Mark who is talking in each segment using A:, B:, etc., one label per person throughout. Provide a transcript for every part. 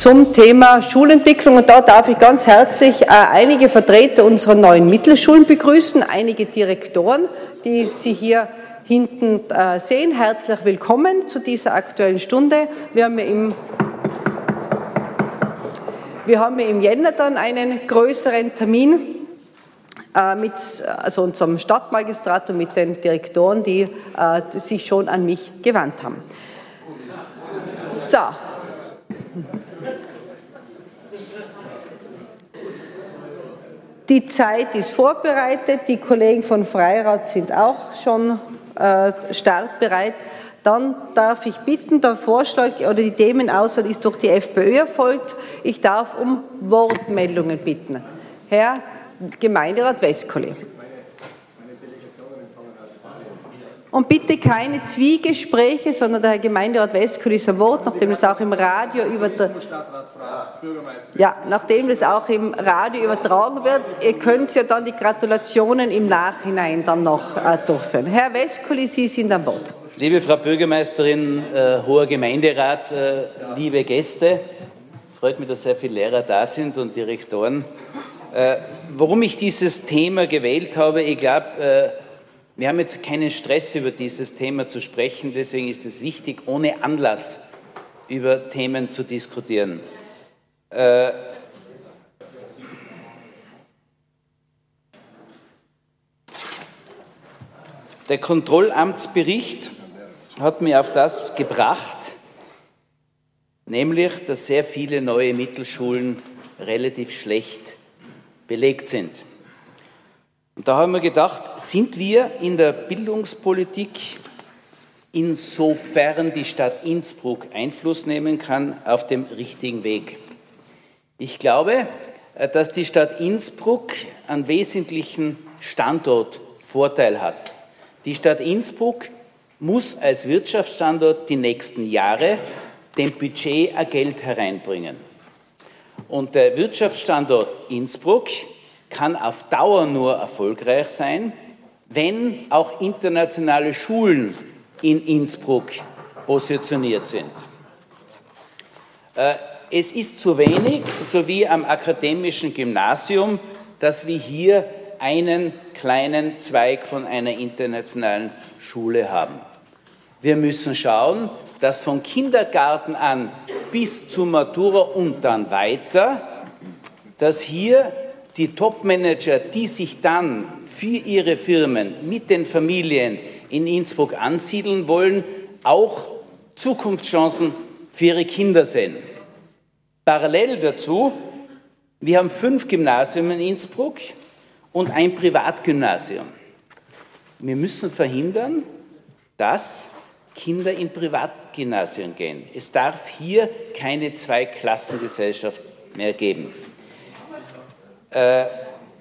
A: zum Thema Schulentwicklung. Und da darf ich ganz herzlich äh, einige Vertreter unserer neuen Mittelschulen begrüßen, einige Direktoren, die Sie hier hinten äh, sehen. Herzlich willkommen zu dieser Aktuellen Stunde. Wir haben ja im wir haben im Jänner dann einen größeren Termin äh, mit also unserem Stadtmagistrat und mit den Direktoren, die sich schon an mich gewandt haben. So. Die Zeit ist vorbereitet, die Kollegen von Freirat sind auch schon äh, startbereit. Dann darf ich bitten, der Vorschlag oder die Themenauswahl ist durch die FPÖ erfolgt. Ich darf um Wortmeldungen bitten. Herr Gemeinderat Westkoli. Und bitte keine Zwiegespräche, sondern der Herr Gemeinderat Westkuli ist am Wort, nachdem es auch im Radio übertragen ja, nachdem es auch im Radio übertragen wird. Ihr könnt ja dann die Gratulationen im Nachhinein dann noch äh, durchführen. Herr Westkuli, Sie sind am Wort.
B: Liebe Frau Bürgermeisterin, äh, hoher Gemeinderat, äh, liebe Gäste, freut mich, dass sehr viele Lehrer da sind und Direktoren. Äh, warum ich dieses Thema gewählt habe, ich glaube, äh, wir haben jetzt keinen Stress über dieses Thema zu sprechen, deswegen ist es wichtig, ohne Anlass über Themen zu diskutieren. Äh, der Kontrollamtsbericht hat mich auf das gebracht, nämlich, dass sehr viele neue Mittelschulen relativ schlecht belegt sind. Und da haben wir gedacht, sind wir in der Bildungspolitik, insofern die Stadt Innsbruck Einfluss nehmen kann, auf dem richtigen Weg? Ich glaube, äh, dass die Stadt Innsbruck einen wesentlichen Standortvorteil hat. Die Stadt Innsbruck muss als Wirtschaftsstandort die nächsten Jahre dem Budget ein Geld hereinbringen. Und der Wirtschaftsstandort Innsbruck kann auf Dauer nur erfolgreich sein, wenn auch internationale Schulen in Innsbruck positioniert sind. Äh, es ist zu wenig, so wie am akademischen Gymnasium, dass wir hier einen kleinen Zweig von einer internationalen Schule haben. Wir müssen schauen, dass von Kindergarten an bis zur Matura und dann weiter, dass hier die Topmanager, die sich dann für ihre Firmen mit den Familien in Innsbruck ansiedeln wollen, auch Zukunftschancen für ihre Kinder sehen. Parallel dazu, wir haben fünf Gymnasien in Innsbruck und ein Privatgymnasium. Wir müssen verhindern, dass Kinder in Privatgymnasien gehen. Es darf hier keine Zweiklassengesellschaft mehr geben. Äh,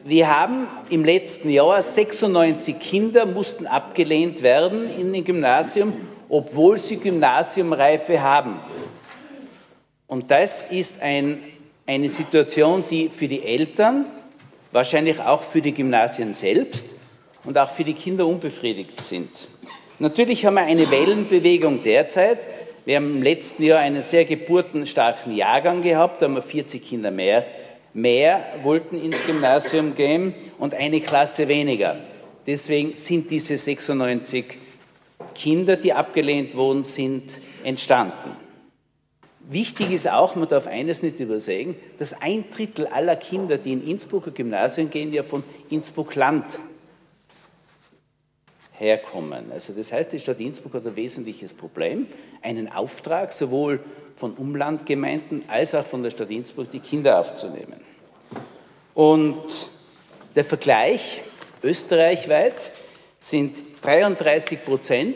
B: wir haben im letzten Jahr 96 Kinder mussten abgelehnt werden in dem Gymnasium, obwohl sie Gymnasiumreife haben. Und das ist ein, eine Situation, die für die Eltern, wahrscheinlich auch für die Gymnasien selbst und auch für die Kinder unbefriedigt sind. Natürlich haben wir eine Wellenbewegung derzeit. Wir haben im letzten Jahr einen sehr geburtenstarken Jahrgang gehabt, da haben wir 40 Kinder mehr, mehr wollten ins Gymnasium gehen und eine Klasse weniger. Deswegen sind diese 96 Kinder, die abgelehnt worden sind, entstanden. Wichtig ist auch, man darf eines nicht übersehen, dass ein Drittel aller Kinder, die in Innsbrucker Gymnasien gehen, ja von Innsbruck Land herkommen. Also das heißt, die Stadt Innsbruck hat ein wesentliches Problem, einen Auftrag sowohl von Umlandgemeinden als auch von der Stadt Innsbruck, die Kinder aufzunehmen. Und der Vergleich österreichweit sind 33 Prozent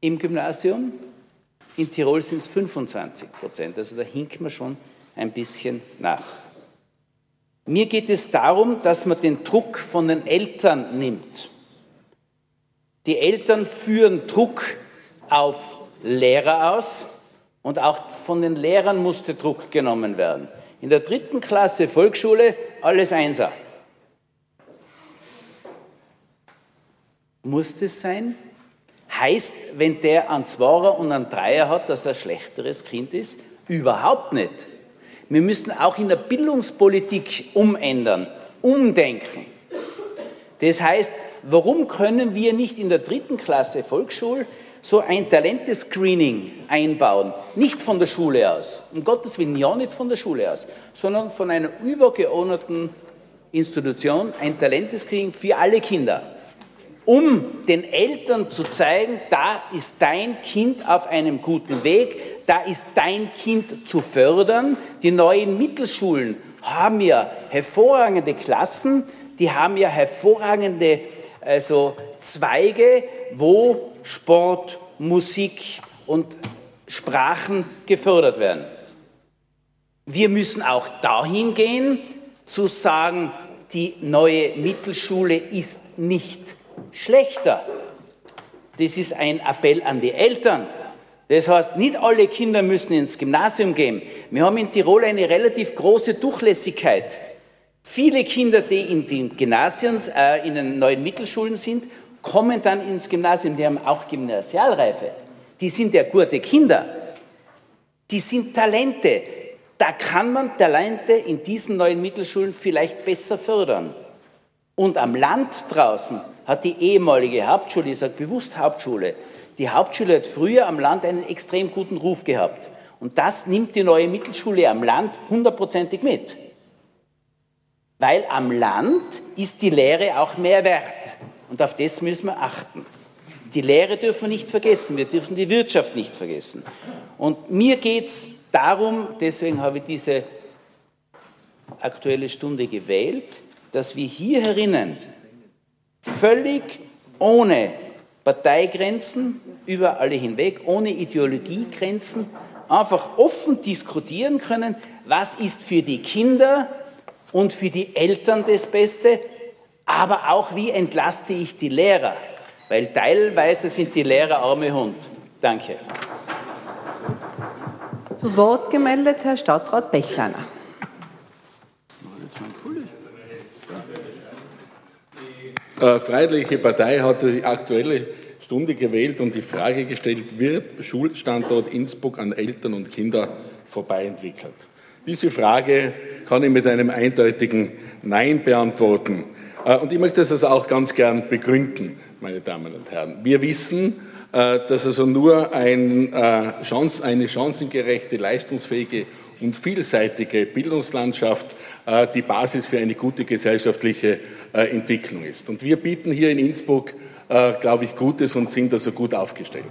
B: im Gymnasium, in Tirol sind es 25 Prozent, also da hinkt man schon ein bisschen nach. Mir geht es darum, dass man den Druck von den Eltern nimmt. Die Eltern führen Druck auf Lehrer aus und auch von den Lehrern musste Druck genommen werden. In der dritten Klasse Volksschule alles Einser. Muss das sein? Heißt, wenn der einen Zweier und einen Dreier hat, dass er ein schlechteres Kind ist? Überhaupt nicht. Wir müssen auch in der Bildungspolitik umändern, umdenken. Das heißt, warum können wir nicht in der dritten Klasse Volksschule so ein Talentescreening einbauen? Nicht von der Schule aus, um Gottes Willen ja nicht von der Schule aus, sondern von einer übergeordneten Institution, ein Talentescreening für alle Kinder, um den Eltern zu zeigen, da ist dein Kind auf einem guten Weg, da ist dein Kind zu fördern. Die neuen Mittelschulen haben ja hervorragende Klassen, die haben ja hervorragende also Zweige, wo Sport, Musik und Sprachen gefördert werden. Wir müssen auch dahin gehen, zu sagen, die neue Mittelschule ist nicht schlechter. Das ist ein Appell an die Eltern. Das heißt, nicht alle Kinder müssen ins Gymnasium gehen. Wir haben in Tirol eine relativ große Durchlässigkeit. Viele Kinder, die in den Gymnasien, äh, in den neuen Mittelschulen sind, kommen dann ins Gymnasium. Die haben auch Gymnasialreife. Die sind ja gute Kinder. Die sind Talente. Da kann man Talente in diesen neuen Mittelschulen vielleicht besser fördern. Und am Land draußen hat die ehemalige Hauptschule, ich sage bewusst Hauptschule, die Hauptschule hat früher am Land einen extrem guten Ruf gehabt. Und das nimmt die neue Mittelschule am Land hundertprozentig mit. Weil am Land ist die Lehre auch mehr wert. Und auf das müssen wir achten. Die Lehre dürfen wir nicht vergessen, wir dürfen die Wirtschaft nicht vergessen. Und mir geht es darum, deswegen habe ich diese aktuelle Stunde gewählt, dass wir hier herinnen völlig ohne Parteigrenzen über alle hinweg, ohne Ideologiegrenzen, einfach offen diskutieren können, was ist für die Kinder und für die Eltern das Beste, aber auch wie entlaste ich die Lehrer, weil teilweise sind die Lehrer arme Hund. Danke.
A: Zu Wort gemeldet Herr Stadtrat Bechleiner.
C: Äh, Freiheitliche Partei hat die aktuelle Stunde gewählt und die Frage gestellt, wird Schulstandort Innsbruck an Eltern und Kinder vorbei entwickelt? Diese Frage kann ich mit einem eindeutigen Nein beantworten. Äh, und ich möchte das auch ganz gern begründen, meine Damen und Herren. Wir wissen, äh, dass also nur ein, Chance, eine chancengerechte, leistungsfähige und vielseitige Bildungslandschaft die Basis für eine gute gesellschaftliche äh, Entwicklung ist. Und wir bieten hier in Innsbruck, äh, glaube ich, Gutes und sind also gut aufgestellt.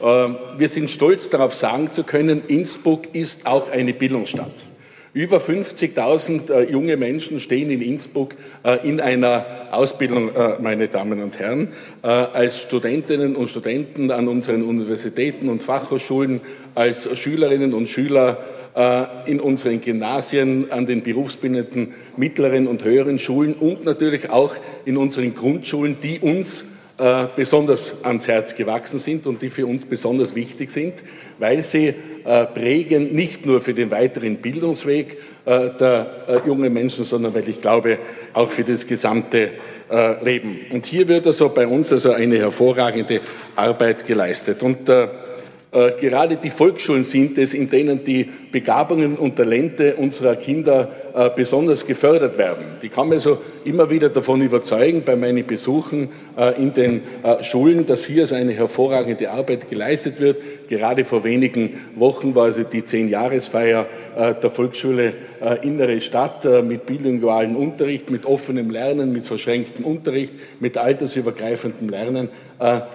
C: Äh, wir sind stolz darauf sagen zu können, Innsbruck ist auch eine Bildungsstadt. Über 50.000 junge Menschen stehen in Innsbruck in einer Ausbildung, meine Damen und Herren, als Studentinnen und Studenten an unseren Universitäten und Fachhochschulen, als Schülerinnen und Schüler äh, in unseren Gymnasien, an den berufsbildenden mittleren und höheren Schulen und natürlich auch in unseren Grundschulen, die uns äh, besonders ans Herz gewachsen sind und die für uns besonders wichtig sind, weil sie äh, prägen nicht nur für den weiteren Bildungsweg der jungen Menschen, sondern weil ich glaube, auch für das gesamte Leben. Und hier wird also bei uns also eine hervorragende Arbeit geleistet. Und äh, gerade die Volksschulen sind es, in denen die Begabungen und Talente unserer Kinder äh, besonders gefördert werden. Die kann man so immer wieder davon überzeugen bei meinen Besuchen äh, in den Schulen, dass hier eine hervorragende Arbeit geleistet wird. Gerade vor wenigen Wochen war also die Zehn-Jahresfeier der Volksschule Innere Stadt mit bilingualen Unterricht, mit offenem Lernen, mit verschränktem Unterricht, mit altersübergreifendem Lernen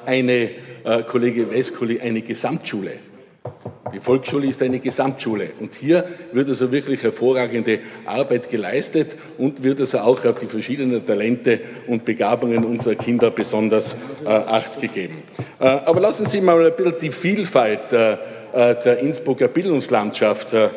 C: eine äh, Kollege Weskoli, eine Gesamtschule. Die Volksschule ist eine Gesamtschule. Und hier wird also wirklich hervorragende Arbeit geleistet und wird also auch auf die verschiedenen Talente und Begabungen unserer Kinder besonders äh, Acht gegeben. Äh, aber lassen Sie mal ein bisschen die Vielfalt äh, äh der Innsbrucker Bildungslandschaft äh,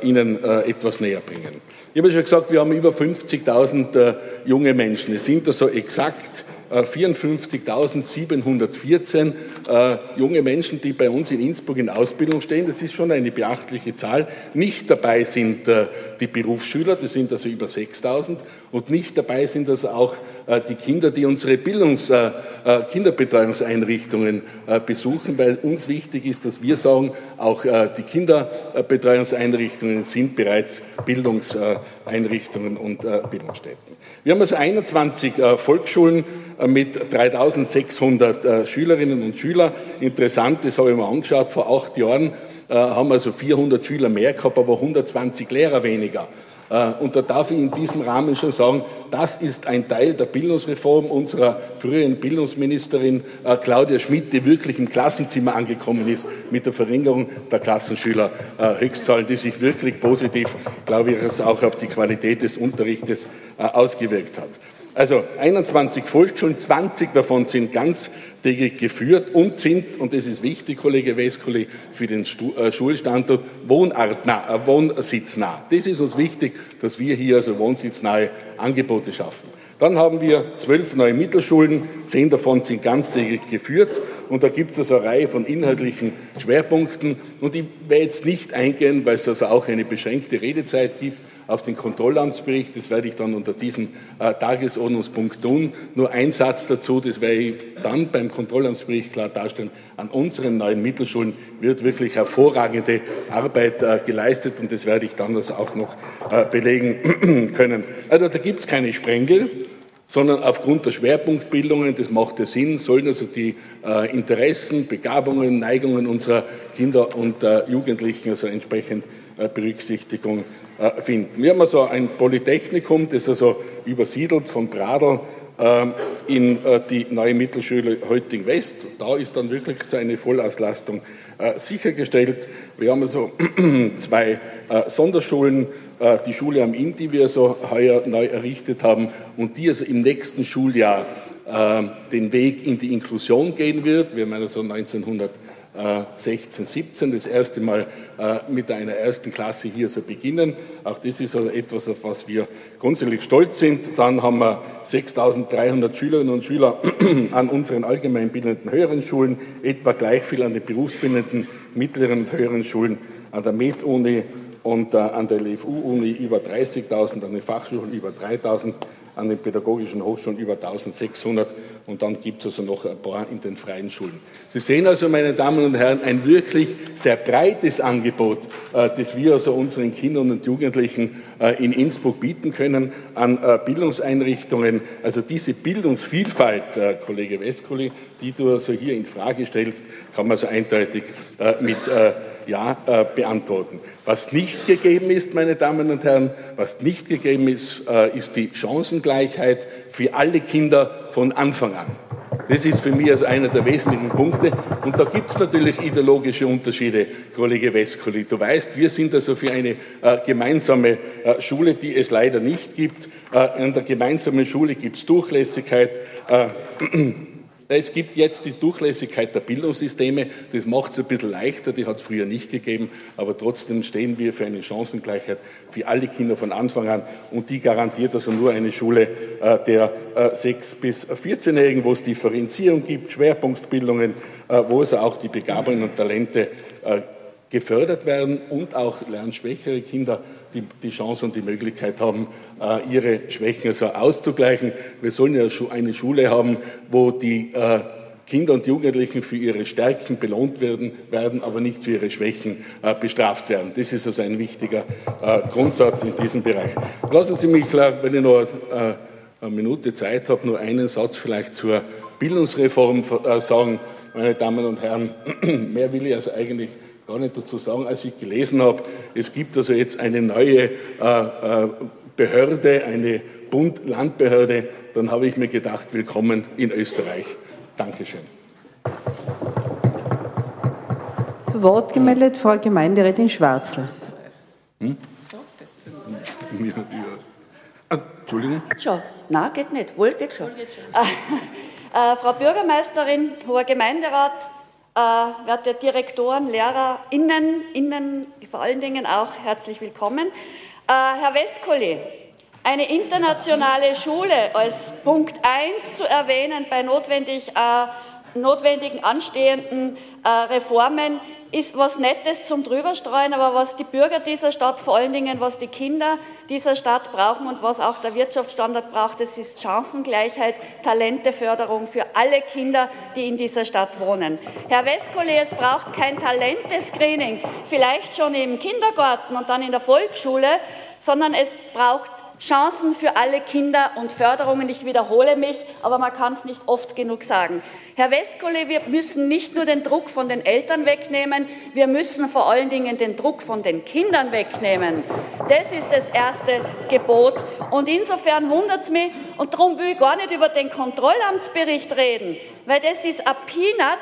C: Ihnen etwas näher bringen. Ich habe schon gesagt, wir haben über 50.000 junge Menschen. Es sind also exakt 54.714 äh, junge Menschen, die bei uns in Innsbruck in Ausbildung stehen. Das ist schon eine beachtliche Zahl. Nicht dabei sind äh, die Berufsschüler, das sind also über 6.000. Und nicht dabei sind also auch äh, die Kinder, die unsere Bildungs-, äh, äh, Kinderbetreuungseinrichtungen besuchen, weil uns wichtig ist, dass wir sagen, auch die Kinderbetreuungseinrichtungen sind bereits Bildungseinrichtungen und Bildungsstätten. Wir haben also 21 Volksschulen mit 3.600 Schülerinnen und Schülern. Interessant, das habe ich mir angeschaut, vor acht Jahren haben wir also 400 Schüler mehr gehabt, aber 120 Lehrer weniger. Äh, und da darf ich in diesem Rahmen schon sagen, das ist ein Teil der Bildungsreform unserer früheren Bildungsministerin äh, Claudia Schmidt, die wirklich im Klassenzimmer angekommen ist mit der Verringerung der Klassenschülerhöchstzahlen, die sich wirklich positiv, glaube ich, auch auf die Qualität des Unterrichtes äh, ausgewirkt hat. Also 21 Volksschulen, 20 davon sind ganz geführt und sind, und das ist wichtig, Kollege Weskoli, für den äh, Schulstandort wohnortnah, äh, wohnsitznah. Das ist uns wichtig, dass wir hier also wohnsitznahe Angebote schaffen. Dann haben wir zwölf neue Mittelschulen, zehn davon sind ganztägig geführt und da gibt es also eine Reihe von inhaltlichen Schwerpunkten und ich werde jetzt nicht eingehen, weil es also auch eine beschränkte Redezeit gibt, auf den Kontrollamtsbericht. Das werde ich dann unter diesem äh, Tagesordnungspunkt tun. Nur ein Satz dazu, das werde ich dann beim Kontrollamtsbericht klar darstellen. An unseren neuen Mittelschulen wird wirklich hervorragende Arbeit äh, geleistet und das werde ich dann also auch noch äh, belegen können. Also da gibt es keine Sprengel sondern aufgrund der Schwerpunktbildungen, das macht ja Sinn, sollen also die äh, Interessen, Begabungen, Neigungen unserer Kinder und äh, Jugendlichen also entsprechend Berücksichtigung äh, finden. Wir haben also ein Polytechnikum, das also übersiedelt von Bradl ähm, in äh, die neue Mittelschule Heuting West. Da ist dann wirklich seine Vollauslastung äh, sichergestellt. Wir haben also zwei Sonderschulen, die Schule am Inn, die wir also heuer neu errichtet haben und die also im nächsten Schuljahr den Weg in die Inklusion gehen wird. Wir haben also 1900 16, 17 das erste Mal äh, mit einer ersten Klasse hier so beginnen. Auch das ist also etwas, auf was wir grundsätzlich stolz sind. Dann haben wir 6.300 Schülerinnen und Schüler an unseren allgemeinbildenden höheren Schulen, etwa gleich viel an den berufsbildenden mittleren und höheren Schulen, an der Med-Uni und äh, an der LFU-Uni über 30.000, an den Fachschulen über 3.000 an den pädagogischen Hochschulen über 1600 und dann gibt es also noch ein paar in den freien Schulen. Sie sehen also, meine Damen und Herren, ein wirklich sehr breites Angebot, äh, das wir also unseren Kindern und Jugendlichen äh, in Innsbruck bieten können an äh, Bildungseinrichtungen. Also diese Bildungsvielfalt, Kollege Westkuli, die du also hier in Frage stellst, kann man so eindeutig mit Ja beantworten. Was nicht gegeben ist, meine Damen und Herren, was nicht gegeben ist, äh, ist die Chancengleichheit für alle Kinder von Anfang an. Das ist für mich also einer der wesentlichen Punkte. Und da gibt es natürlich ideologische Unterschiede, Kollege Weskoli. Du weißt, wir sind also für eine äh, gemeinsame äh, Schule, die es leider nicht gibt. Äh, in der gemeinsamen Schule gibt es Durchlässigkeit. Äh, Es gibt jetzt die Durchlässigkeit der Bildungssysteme, das macht es ein bisschen leichter, die hat es früher nicht gegeben, aber trotzdem stehen wir für eine Chancengleichheit für alle Kinder von Anfang an. Und die garantiert also nur eine Schule äh, der äh, 6- bis 14-Jährigen, wo es Differenzierung gibt, Schwerpunktbildungen, äh, wo also auch die Begabungen und Talente äh, gefördert werden und auch lernschwächere Kinder die, die Chance und die Möglichkeit haben, äh, ihre Schwächen also auszugleichen. Wir sollen ja eine Schule haben, wo die äh, Kinder und Jugendlichen für ihre Stärken belohnt werden, werden aber nicht für ihre Schwächen äh, bestraft werden. Das ist also ein wichtiger äh, Grundsatz in diesem Bereich. Lassen Sie mich, wenn ich noch äh, eine Minute Zeit habe, nur einen Satz vielleicht zur Bildungsreform äh, sagen. Meine Damen und Herren, mehr will ich also eigentlich gar nicht dazu sagen, als ich gelesen habe, es gibt also jetzt eine neue äh, äh, Behörde, eine Bund-Landbehörde, dann habe ich mir gedacht, willkommen in Österreich. Dankeschön.
A: Zu Wort gemeldet Frau Gemeinderätin Schwarzel. Hm?
D: Ja, ja. Ah, Entschuldigung. Schon. Nein, geht nicht. Wohl geht schon. Wohl geht schon. Äh, äh, Frau Bürgermeisterin, hoher Gemeinderat, werte Direktoren, Lehrer, Innen, vor allen Dingen auch herzlich willkommen. Äh, Herr Weskoli, eine internationale Schule als Punkt 1 zu erwähnen bei notwendig, äh, notwendigen anstehenden äh, Reformen ist was Nettes zum Drüberstreuen, aber was die Bürger dieser Stadt, vor allen Dingen was die Kinder dieser Stadt brauchen und was auch der Wirtschaftsstandard braucht, das ist Chancengleichheit, Talenteförderung für alle Kinder, die in dieser Stadt wohnen. Herr Westkole, es braucht kein Talentescreening, vielleicht schon im Kindergarten und dann in der Volksschule, sondern es braucht Chancen für alle Kinder und Förderungen. Ich wiederhole mich, aber man kann es nicht oft genug sagen. Herr Westkole, wir müssen nicht nur den Druck von den Eltern wegnehmen, wir müssen vor allen Dingen den Druck von den Kindern wegnehmen. Das ist das erste Gebot. Und insofern wundert es mich, und darum will ich gar nicht über den Kontrollamtsbericht reden, weil das ist ein Peanut,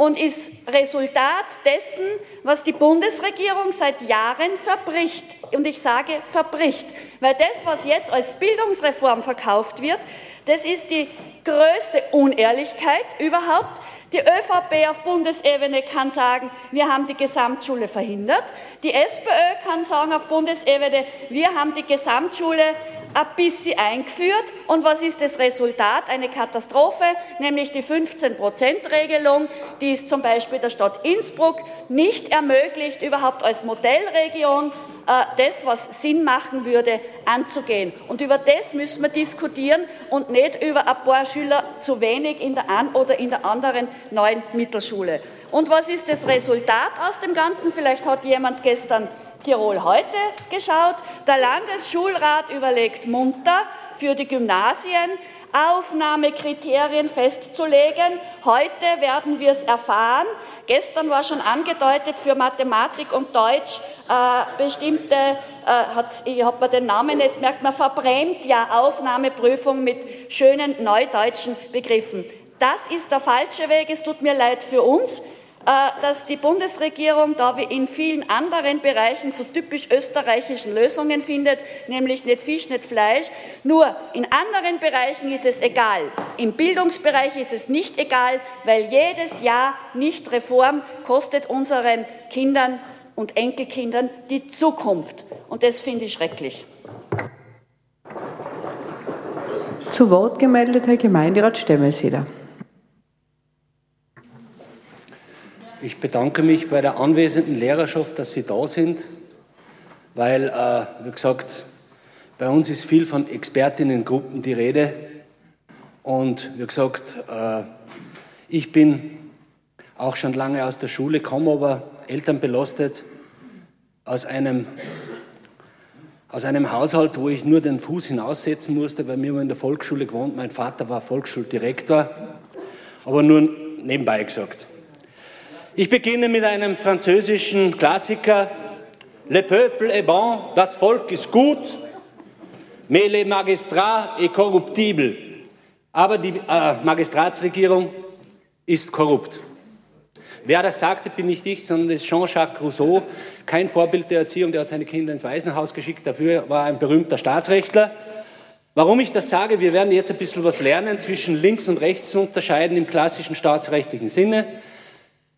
D: und ist Resultat dessen, was die Bundesregierung seit Jahren verbricht. Und ich sage verbricht, weil das, was jetzt als Bildungsreform verkauft wird, das ist die größte Unehrlichkeit überhaupt. Die ÖVP auf Bundesebene kann sagen, wir haben die Gesamtschule verhindert. Die SPÖ kann sagen auf Bundesebene, wir haben die Gesamtschule ein bisschen eingeführt. Und was ist das Resultat? Eine Katastrophe, nämlich die 15-Prozent-Regelung, die es zum Beispiel der Stadt Innsbruck nicht ermöglicht, überhaupt als Modellregion äh, das, was Sinn machen würde, anzugehen. Und über das müssen wir diskutieren und nicht über ein paar Schüler zu wenig in der einen oder in der anderen neuen Mittelschule. Und was ist das Resultat aus dem Ganzen? Vielleicht hat jemand gestern Tirol heute geschaut. Der Landesschulrat überlegt munter für die Gymnasien Aufnahmekriterien festzulegen. Heute werden wir es erfahren. Gestern war schon angedeutet für Mathematik und Deutsch äh, bestimmte, äh, ich habe den Namen nicht gemerkt, man verbrennt ja Aufnahmeprüfung mit schönen neudeutschen Begriffen. Das ist der falsche Weg. Es tut mir leid für uns. Äh, dass die Bundesregierung, da wie in vielen anderen Bereichen zu typisch österreichischen Lösungen findet, nämlich nicht Fisch, nicht Fleisch. Nur in anderen Bereichen ist es egal. Im Bildungsbereich ist es nicht egal, weil jedes Jahr nicht Reform kostet unseren Kindern und Enkelkindern die Zukunft. Und das finde ich schrecklich.
A: Zu Wort gemeldet Herr Gemeinderat Stemmelseder.
E: Ich bedanke mich bei der anwesenden Lehrerschaft, dass Sie da sind, weil, äh, wie gesagt, bei uns ist viel von Expertinnengruppen die Rede. Und wie gesagt, äh, ich bin auch schon lange aus der Schule, komme aber elternbelastet aus einem, aus einem Haushalt, wo ich nur den Fuß hinaussetzen musste, weil haben in der Volksschule gewohnt. Mein Vater war Volksschuldirektor, aber nur nebenbei gesagt. Ich beginne mit einem französischen Klassiker. Le peuple est bon, das Volk ist gut, mais le magistrat est corruptible. Aber die äh, Magistratsregierung ist korrupt. Wer das sagte, bin nicht ich, sondern das ist Jean-Jacques Rousseau, kein Vorbild der Erziehung, der hat seine Kinder ins Waisenhaus geschickt, dafür war er ein berühmter Staatsrechtler. Warum ich das sage, wir werden jetzt ein bisschen was lernen, zwischen links und rechts zu unterscheiden im klassischen staatsrechtlichen Sinne.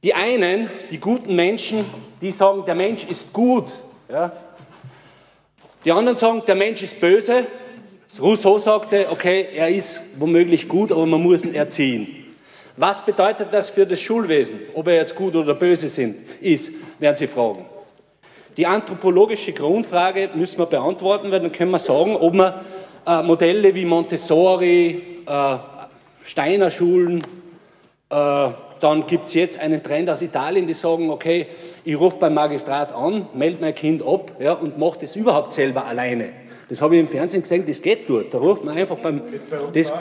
E: Die einen, die guten Menschen, die sagen, der Mensch ist gut. Ja. Die anderen sagen, der Mensch ist böse. Rousseau sagte, okay, er ist womöglich gut, aber man muss ihn erziehen. Was bedeutet das für das Schulwesen, ob er jetzt gut oder böse sind, ist, werden Sie fragen. Die anthropologische Grundfrage müssen wir beantworten, weil dann können wir sagen, ob man äh, Modelle wie Montessori, äh, Steiner Schulen, äh, dann gibt es jetzt einen Trend aus Italien, die sagen, okay, ich rufe beim Magistrat an, melde mein Kind ab ja, und mache das überhaupt selber alleine. Das habe ich im Fernsehen gesehen, das geht dort. Da ruft man einfach beim... Das,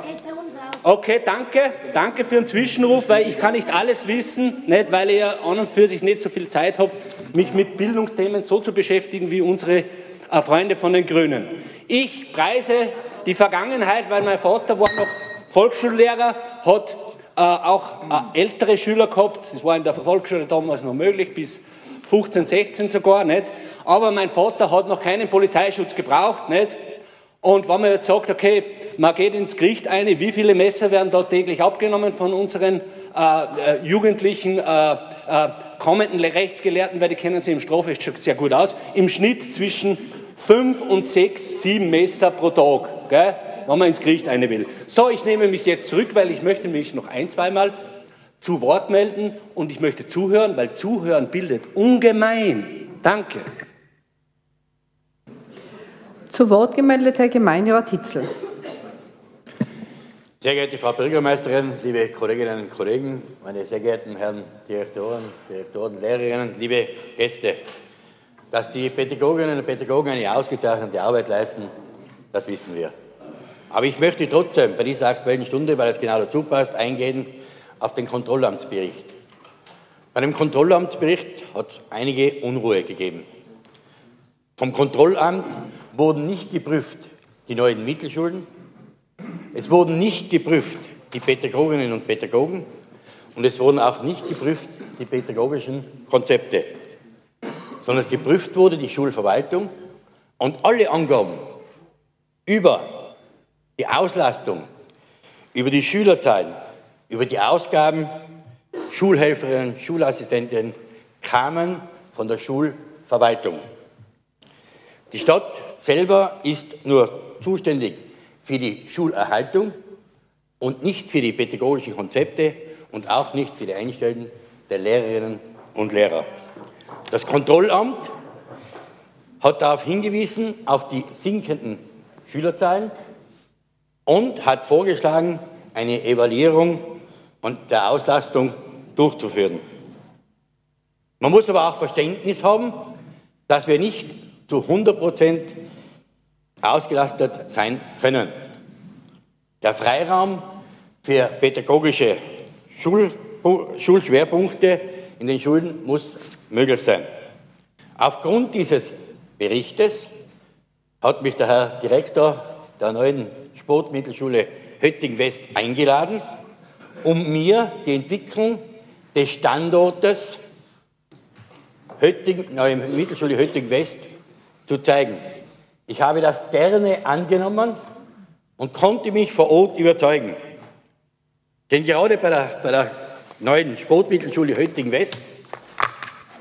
E: okay, danke. Danke für den Zwischenruf, weil ich kann nicht alles wissen, nicht, weil ich ja an und für sich nicht so viel Zeit habe, mich mit Bildungsthemen so zu beschäftigen wie unsere äh, Freunde von den Grünen. Ich preise die Vergangenheit, weil mein Vater war noch Volksschullehrer, hat äh, auch äh, ältere Schüler gehabt. Das war in der Volksschule damals noch möglich, bis 15, 16 sogar, nicht? Aber mein Vater hat noch keinen Polizeischutz gebraucht, nicht? Und wenn man jetzt sagt, okay, man geht ins Gericht ein, wie viele Messer werden da täglich abgenommen von unseren äh, äh jugendlichen, äh, äh, kommenden Rechtsgelehrten, weil die kennen sich im Strafrecht schon sehr gut aus, im Schnitt zwischen Fünf und sechs, sieben Messer pro Tag, gell? Wenn man ins Gericht eine will. So, ich nehme mich jetzt zurück, weil ich möchte mich noch ein, zweimal zu Wort melden und ich möchte zuhören, weil Zuhören bildet ungemein. Danke.
A: Zu Wort gemeldet Herr Gemeinderat Hitzel.
F: Sehr geehrte Frau Bürgermeisterin, liebe Kolleginnen und Kollegen, meine sehr geehrten Herren Direktoren, Direktoren, Lehrerinnen, liebe Gäste. Dass die Pädagoginnen und Pädagogen eine ausgezeichnete Arbeit leisten, das wissen wir. Aber ich möchte trotzdem bei dieser Aktuellen Stunde, weil es genau dazu passt, eingehen auf den Kontrollamtsbericht. Bei dem Kontrollamtsbericht hat es einige Unruhe gegeben. Vom Kontrollamt wurden nicht geprüft die neuen Mittelschulen, es wurden nicht geprüft die Pädagoginnen und Pädagogen und es wurden auch nicht geprüft die pädagogischen Konzepte, sondern geprüft wurde die Schulverwaltung und alle Angaben über die Auslastung, über die Schülerzahlen, über die Ausgaben, Schulhelferinnen, Schulassistentinnen kamen von der Schulverwaltung. Die Stadt selber ist nur zuständig für die Schulerhaltung und nicht für die pädagogischen Konzepte und auch nicht für die Einstellung der Lehrerinnen und Lehrer. Das Kontrollamt hat darauf hingewiesen, auf die sinkenden Schülerzahlen und hat vorgeschlagen, eine Evaluierung und der Auslastung durchzuführen. Man muss aber auch Verständnis haben, dass wir nicht zu 100 Prozent ausgelastet sein können. Der Freiraum für pädagogische Schul Schulschwerpunkte in den Schulen muss möglich sein. Aufgrund dieses Berichtes hat mich der Herr Direktor der neuen Sportmittelschule Hötting-West eingeladen, um mir die Entwicklung des Standortes Hötting, neue Mittelschule Hötting-West zu zeigen. Ich habe das gerne angenommen und konnte mich vor Ort überzeugen. Denn gerade bei der, bei der neuen Sportmittelschule Hötting West,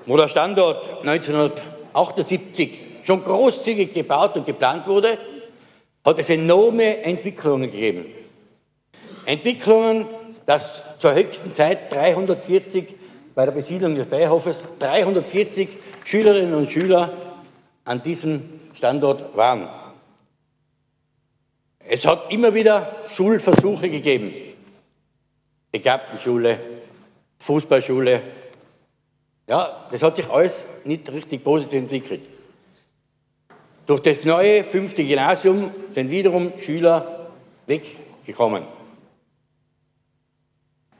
F: wo der Standort 1978 schon großzügig gebaut und geplant wurde, hat es enorme Entwicklungen gegeben. Entwicklungen, dass zur höchsten Zeit 340 bei der Besiedlung des Beihofes 340 Schülerinnen und Schüler an diesem Standort waren. Es hat immer wieder Schulversuche gegeben. Begabtenschule, Fußballschule. Ja, das hat sich alles nicht richtig positiv entwickelt. Durch das neue fünfte Gymnasium sind wiederum Schüler weggekommen.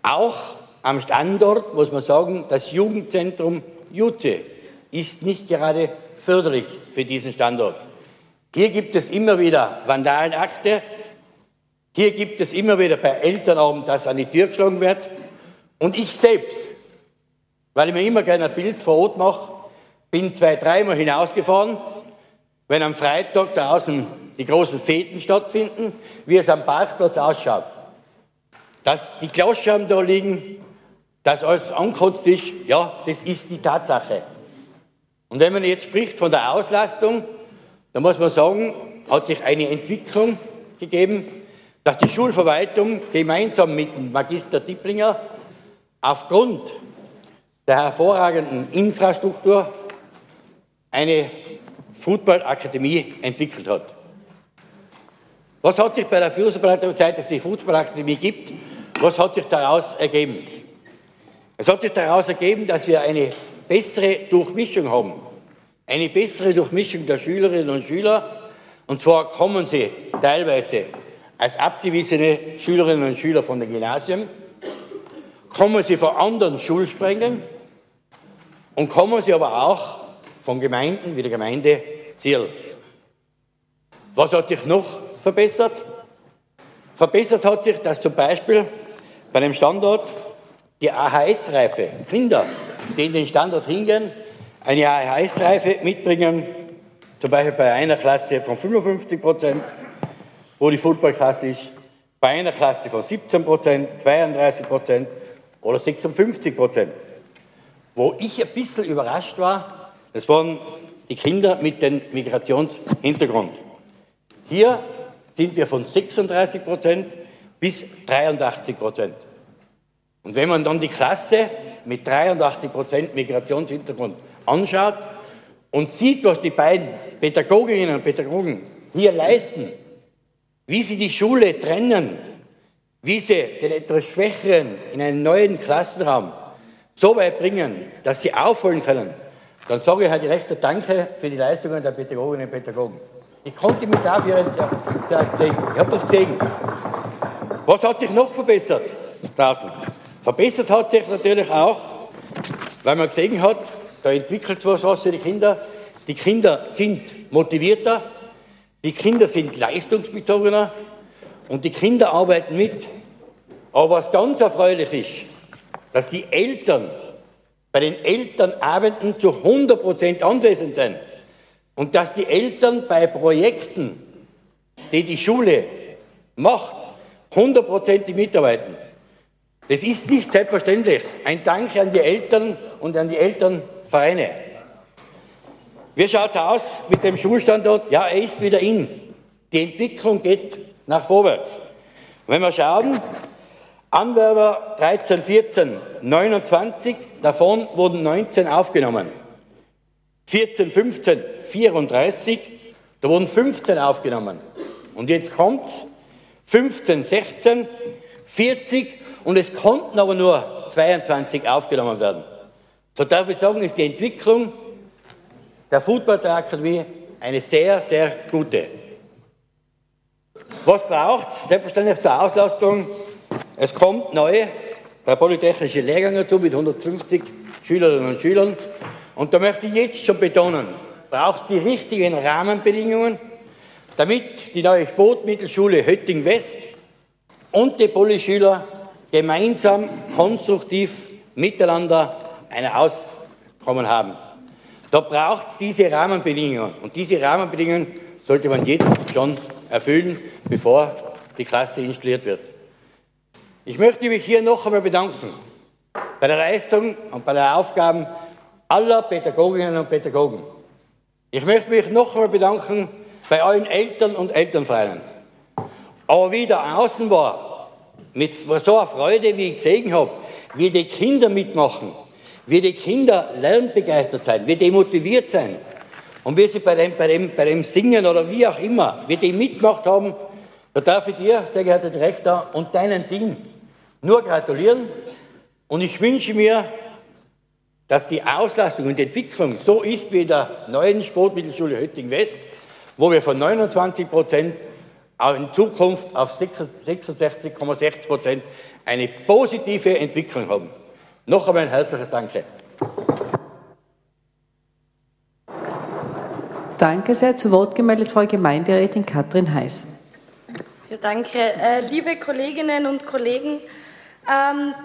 F: Auch am Standort muss man sagen, das Jugendzentrum Jute ist nicht gerade förderlich für diesen Standort. Hier gibt es immer wieder Vandalenakte. Hier gibt es immer wieder bei Elternabend, dass an die Tür geschlagen wird. Und ich selbst, weil ich mir immer gerne ein Bild vor Ort mache, bin zwei, dreimal hinausgefahren, wenn am Freitag draußen die großen Feten stattfinden, wie es am Parkplatz ausschaut. Dass die Glasscherben da liegen, dass alles angekotzt ist, ja, das ist die Tatsache. Und wenn man jetzt spricht von der Auslastung, dann muss man sagen, hat sich eine Entwicklung gegeben, dass die Schulverwaltung gemeinsam mit dem Magister Dipplinger aufgrund der hervorragenden Infrastruktur eine Fußballakademie entwickelt hat. Was hat sich bei der Fußballakademie, seit es die Fußballakademie gibt, was hat sich daraus ergeben? Es hat sich daraus ergeben, dass wir eine bessere Durchmischung haben. Eine bessere Durchmischung der Schülerinnen und Schüler. Und zwar kommen sie teilweise als abgewiesene Schülerinnen und Schüler von den Gymnasien, kommen sie von anderen Schulsprengen und kommen sie aber auch von Gemeinden wie der Gemeinde Ziel. Was hat sich noch verbessert? Verbessert hat sich, dass zum Beispiel bei dem Standort die AHS-Reife Kinder die in den Standort hingehen, eine AHS-Reife mitbringen, zum Beispiel bei einer Klasse von 55 Prozent, wo die Footballklasse ist, bei einer Klasse von 17 Prozent, 32 Prozent oder 56 Prozent. Wo ich ein bisschen überrascht war, das waren die Kinder mit dem Migrationshintergrund. Hier sind wir von 36 Prozent bis 83 Prozent. Und wenn man dann die Klasse mit 83 Prozent Migrationshintergrund anschaut und sieht, was die beiden Pädagoginnen und Pädagogen hier leisten, wie sie die Schule trennen, wie sie den etwas Schwächeren in einen neuen Klassenraum so weit bringen, dass sie aufholen können, dann sage ich halt recht Danke für die Leistungen der Pädagoginnen und Pädagogen. Ich konnte mich dafür sehen. Ich habe das gesehen. Was hat sich noch verbessert draußen? Verbessert hat sich natürlich auch, weil man gesehen hat, da entwickelt was was für die Kinder. Die Kinder sind motivierter, die Kinder sind leistungsbezogener und die Kinder arbeiten mit. Aber was ganz erfreulich ist, dass die Eltern bei den Elternabenden zu 100 Prozent anwesend sind und dass die Eltern bei Projekten, die die Schule macht, hundertprozentig mitarbeiten. Das ist nicht selbstverständlich. Ein Dank an die Eltern und an die Elternvereine. Wie schaut es aus mit dem Schulstandort? Ja, er ist wieder in. Die Entwicklung geht nach vorwärts. Wenn wir schauen, Anwerber 13, 14, 29, davon wurden 19 aufgenommen. 14, 15, 34, da wurden 15 aufgenommen. Und jetzt kommt 15, 16, 40 und es konnten aber nur 22 aufgenommen werden. So darf ich sagen, ist die Entwicklung der Football-Akademie eine sehr, sehr gute. Was braucht es? Selbstverständlich zur Auslastung. Es kommt neue der polytechnische Lehrgang dazu mit 150 Schülerinnen und Schülern. Und da möchte ich jetzt schon betonen, braucht es die richtigen Rahmenbedingungen, damit die neue Sportmittelschule Hötting West und die Polyschüler gemeinsam konstruktiv miteinander ein Auskommen haben. Da braucht es diese Rahmenbedingungen. Und diese Rahmenbedingungen sollte man jetzt schon erfüllen, bevor die Klasse installiert wird. Ich möchte mich hier noch einmal bedanken bei der Leistung und bei den Aufgaben aller Pädagoginnen und Pädagogen. Ich möchte mich noch einmal bedanken bei allen Eltern und Elternvereinen. Aber wie da außen war, mit so einer Freude, wie ich gesehen habe, wie die Kinder mitmachen, wie die Kinder lernbegeistert sein, wie die motiviert sein und wie sie bei dem, bei dem, bei dem Singen oder wie auch immer, wie die mitgemacht haben, da darf ich dir, sehr geehrter Direktor, und deinem Team nur gratulieren. Und ich wünsche mir, dass die Auslastung und Entwicklung so ist wie in der neuen Sportmittelschule Hötting West, wo wir von 29 Prozent in Zukunft auf 66,6 Prozent eine positive Entwicklung haben. Noch einmal ein herzliches Danke.
A: Danke sehr. Zu Wort gemeldet Frau Gemeinderätin Katrin Heiß.
G: Ja, danke. Äh, liebe Kolleginnen und Kollegen,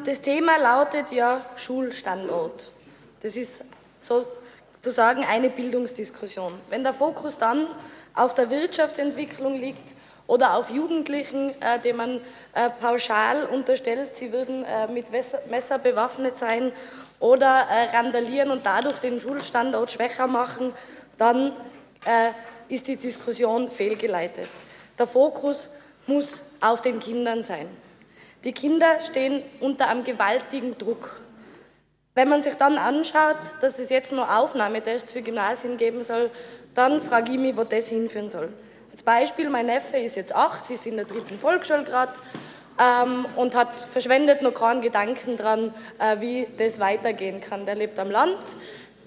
G: das Thema lautet ja Schulstandort. Das ist sozusagen eine Bildungsdiskussion. Wenn der Fokus dann auf der Wirtschaftsentwicklung liegt, oder auf Jugendlichen, äh, denen man äh, pauschal unterstellt, sie würden äh, mit Messer, Messer bewaffnet sein oder äh, randalieren und dadurch den Schulstandort schwächer machen, dann äh, ist die Diskussion fehlgeleitet. Der Fokus muss auf den Kindern sein. Die Kinder stehen unter einem gewaltigen Druck. Wenn man sich dann anschaut, dass es jetzt nur Aufnahmetests für Gymnasien geben soll, dann frage ich mich, wo das hinführen soll. Als Beispiel, mein Neffe ist jetzt acht, ist in der dritten Volksschule gerade ähm, und hat verschwendet noch keinen Gedanken daran, äh, wie das weitergehen kann. Der lebt am Land.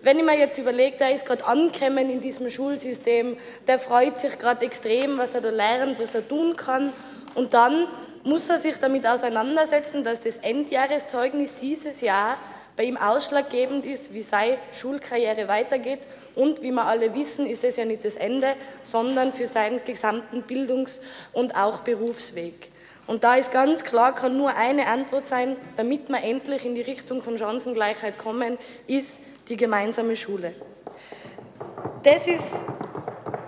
G: Wenn ich mir jetzt überlege, der ist gerade angekommen in diesem Schulsystem, der freut sich gerade extrem, was er da lernt, was er tun kann. Und dann muss er sich damit auseinandersetzen, dass das Endjahreszeugnis dieses Jahr bei ihm ausschlaggebend ist, wie seine Schulkarriere weitergeht und wie wir alle wissen, ist das ja nicht das Ende, sondern für seinen gesamten Bildungs- und auch Berufsweg. Und da ist ganz klar, kann nur eine Antwort sein, damit wir endlich in die Richtung von Chancengleichheit kommen, ist die gemeinsame Schule. Das ist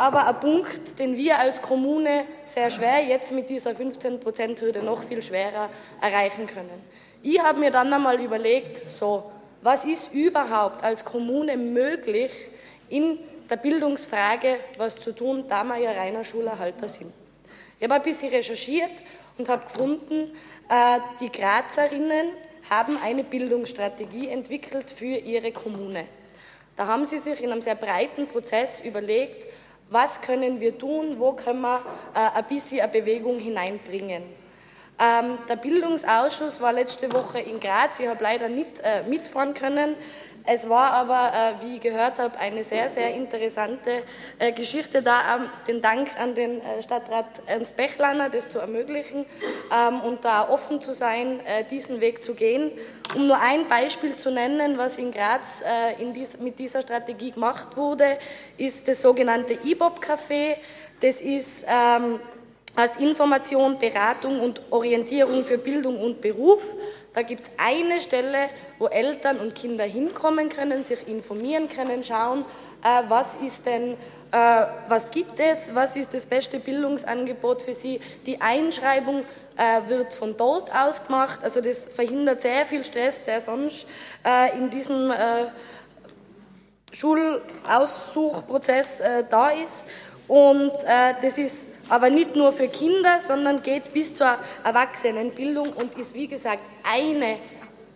G: aber ein Punkt, den wir als Kommune sehr schwer, jetzt mit dieser 15%-Hürde noch viel schwerer erreichen können. Ich habe mir dann einmal überlegt, so, was ist überhaupt als Kommune möglich, in der Bildungsfrage was zu tun, da wir ja reiner Schulerhalter sind. Ich habe ein bisschen recherchiert und habe gefunden, äh, die Grazerinnen haben eine Bildungsstrategie entwickelt für ihre Kommune. Da haben sie sich in einem sehr breiten Prozess überlegt, was können wir tun, wo können wir äh, ein bisschen eine Bewegung hineinbringen. Ähm, der Bildungsausschuss war letzte Woche in Graz. Ich habe leider nicht äh, mitfahren können. Es war aber, äh, wie ich gehört habe, eine sehr, sehr interessante äh, Geschichte da. Ähm, den Dank an den äh, Stadtrat Ernst Bechlaner, das zu ermöglichen ähm, und da offen zu sein, diesen Weg zu gehen. Um nur ein Beispiel zu nennen, was in Graz in dies, mit dieser Strategie gemacht wurde, ist das sogenannte IBOB-Café. Das ist ähm, als Information, Beratung und Orientierung für Bildung und Beruf. Da gibt es eine Stelle, wo Eltern und Kinder hinkommen können, sich informieren können, schauen, äh, was ist denn, äh, was gibt es, was ist das beste Bildungsangebot für sie. Die Einschreibung äh, wird von dort aus gemacht, also das verhindert sehr viel Stress, der sonst äh, in diesem äh, Schulaussuchprozess äh, da ist. Und das ist aber nicht nur für Kinder, sondern geht bis zur Erwachsenenbildung und ist, wie gesagt, eine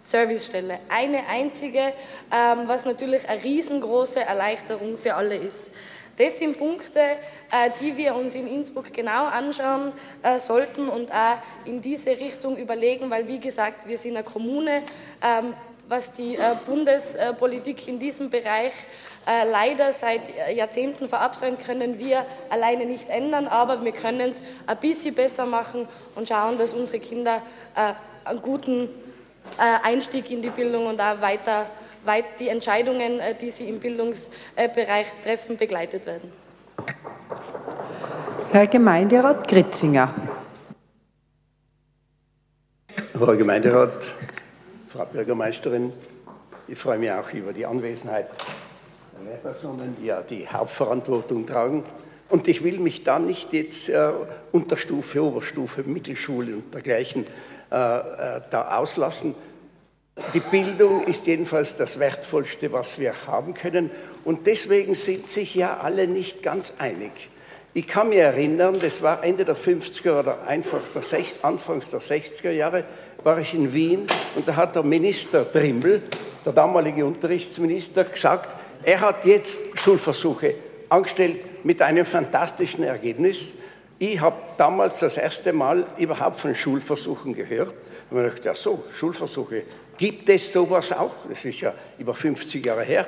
G: Servicestelle, eine einzige, ähm, was natürlich eine riesengroße Erleichterung für alle ist. Das sind Punkte, äh, die wir uns in Innsbruck genau anschauen äh, sollten und auch in diese Richtung überlegen, weil, wie gesagt, wir sind eine Kommune, ähm, was die äh, Bundespolitik in diesem Bereich äh, leider seit Jahrzehnten verabsäumt, können wir alleine nicht ändern, aber wir können es ein bisschen besser machen und schauen, dass unsere Kinder äh, einen guten Einstieg in die Bildung und auch weiter weit die Entscheidungen, die sie im Bildungsbereich treffen, begleitet werden.
A: Herr Gemeinderat Gritzinger.
H: Herr Gemeinderat, Frau Bürgermeisterin, ich freue mich auch über die Anwesenheit die ja die Hauptverantwortung tragen. Und ich will mich da nicht jetzt äh, Unterstufe, Oberstufe, Mittelschule und dergleichen äh, äh, da auslassen. Die Bildung ist jedenfalls das Wertvollste, was wir haben können. Und deswegen sind sich ja alle nicht ganz einig. Ich kann mich erinnern, das war Ende der 50er oder einfach der 60, Anfangs der 60er Jahre, war ich in Wien und da hat der Minister Trimbel, der damalige Unterrichtsminister, gesagt, er hat jetzt Schulversuche angestellt mit einem fantastischen Ergebnis. Ich habe damals das erste Mal überhaupt von Schulversuchen gehört. Und ich dachte, ja so, Schulversuche, gibt es sowas auch? Das ist ja über 50 Jahre her.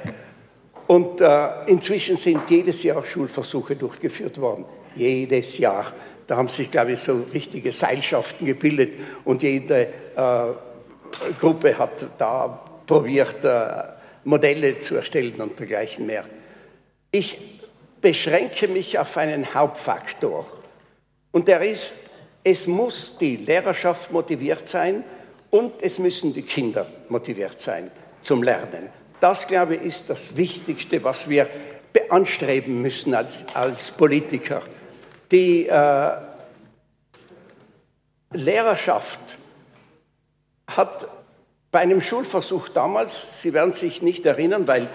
H: Und äh, inzwischen sind jedes Jahr Schulversuche durchgeführt worden. Jedes Jahr. Da haben sich, glaube ich, so richtige Seilschaften gebildet und jede äh, Gruppe hat da probiert, äh, Modelle zu erstellen und dergleichen mehr. Ich beschränke mich auf einen Hauptfaktor und der ist, es muss die Lehrerschaft motiviert sein und es müssen die Kinder motiviert sein zum Lernen. Das, glaube ich, ist das Wichtigste, was wir beanstreben müssen als, als Politiker die äh, Lehrerschaft hat bei einem Schulversuch damals, Sie werden sich nicht erinnern, weil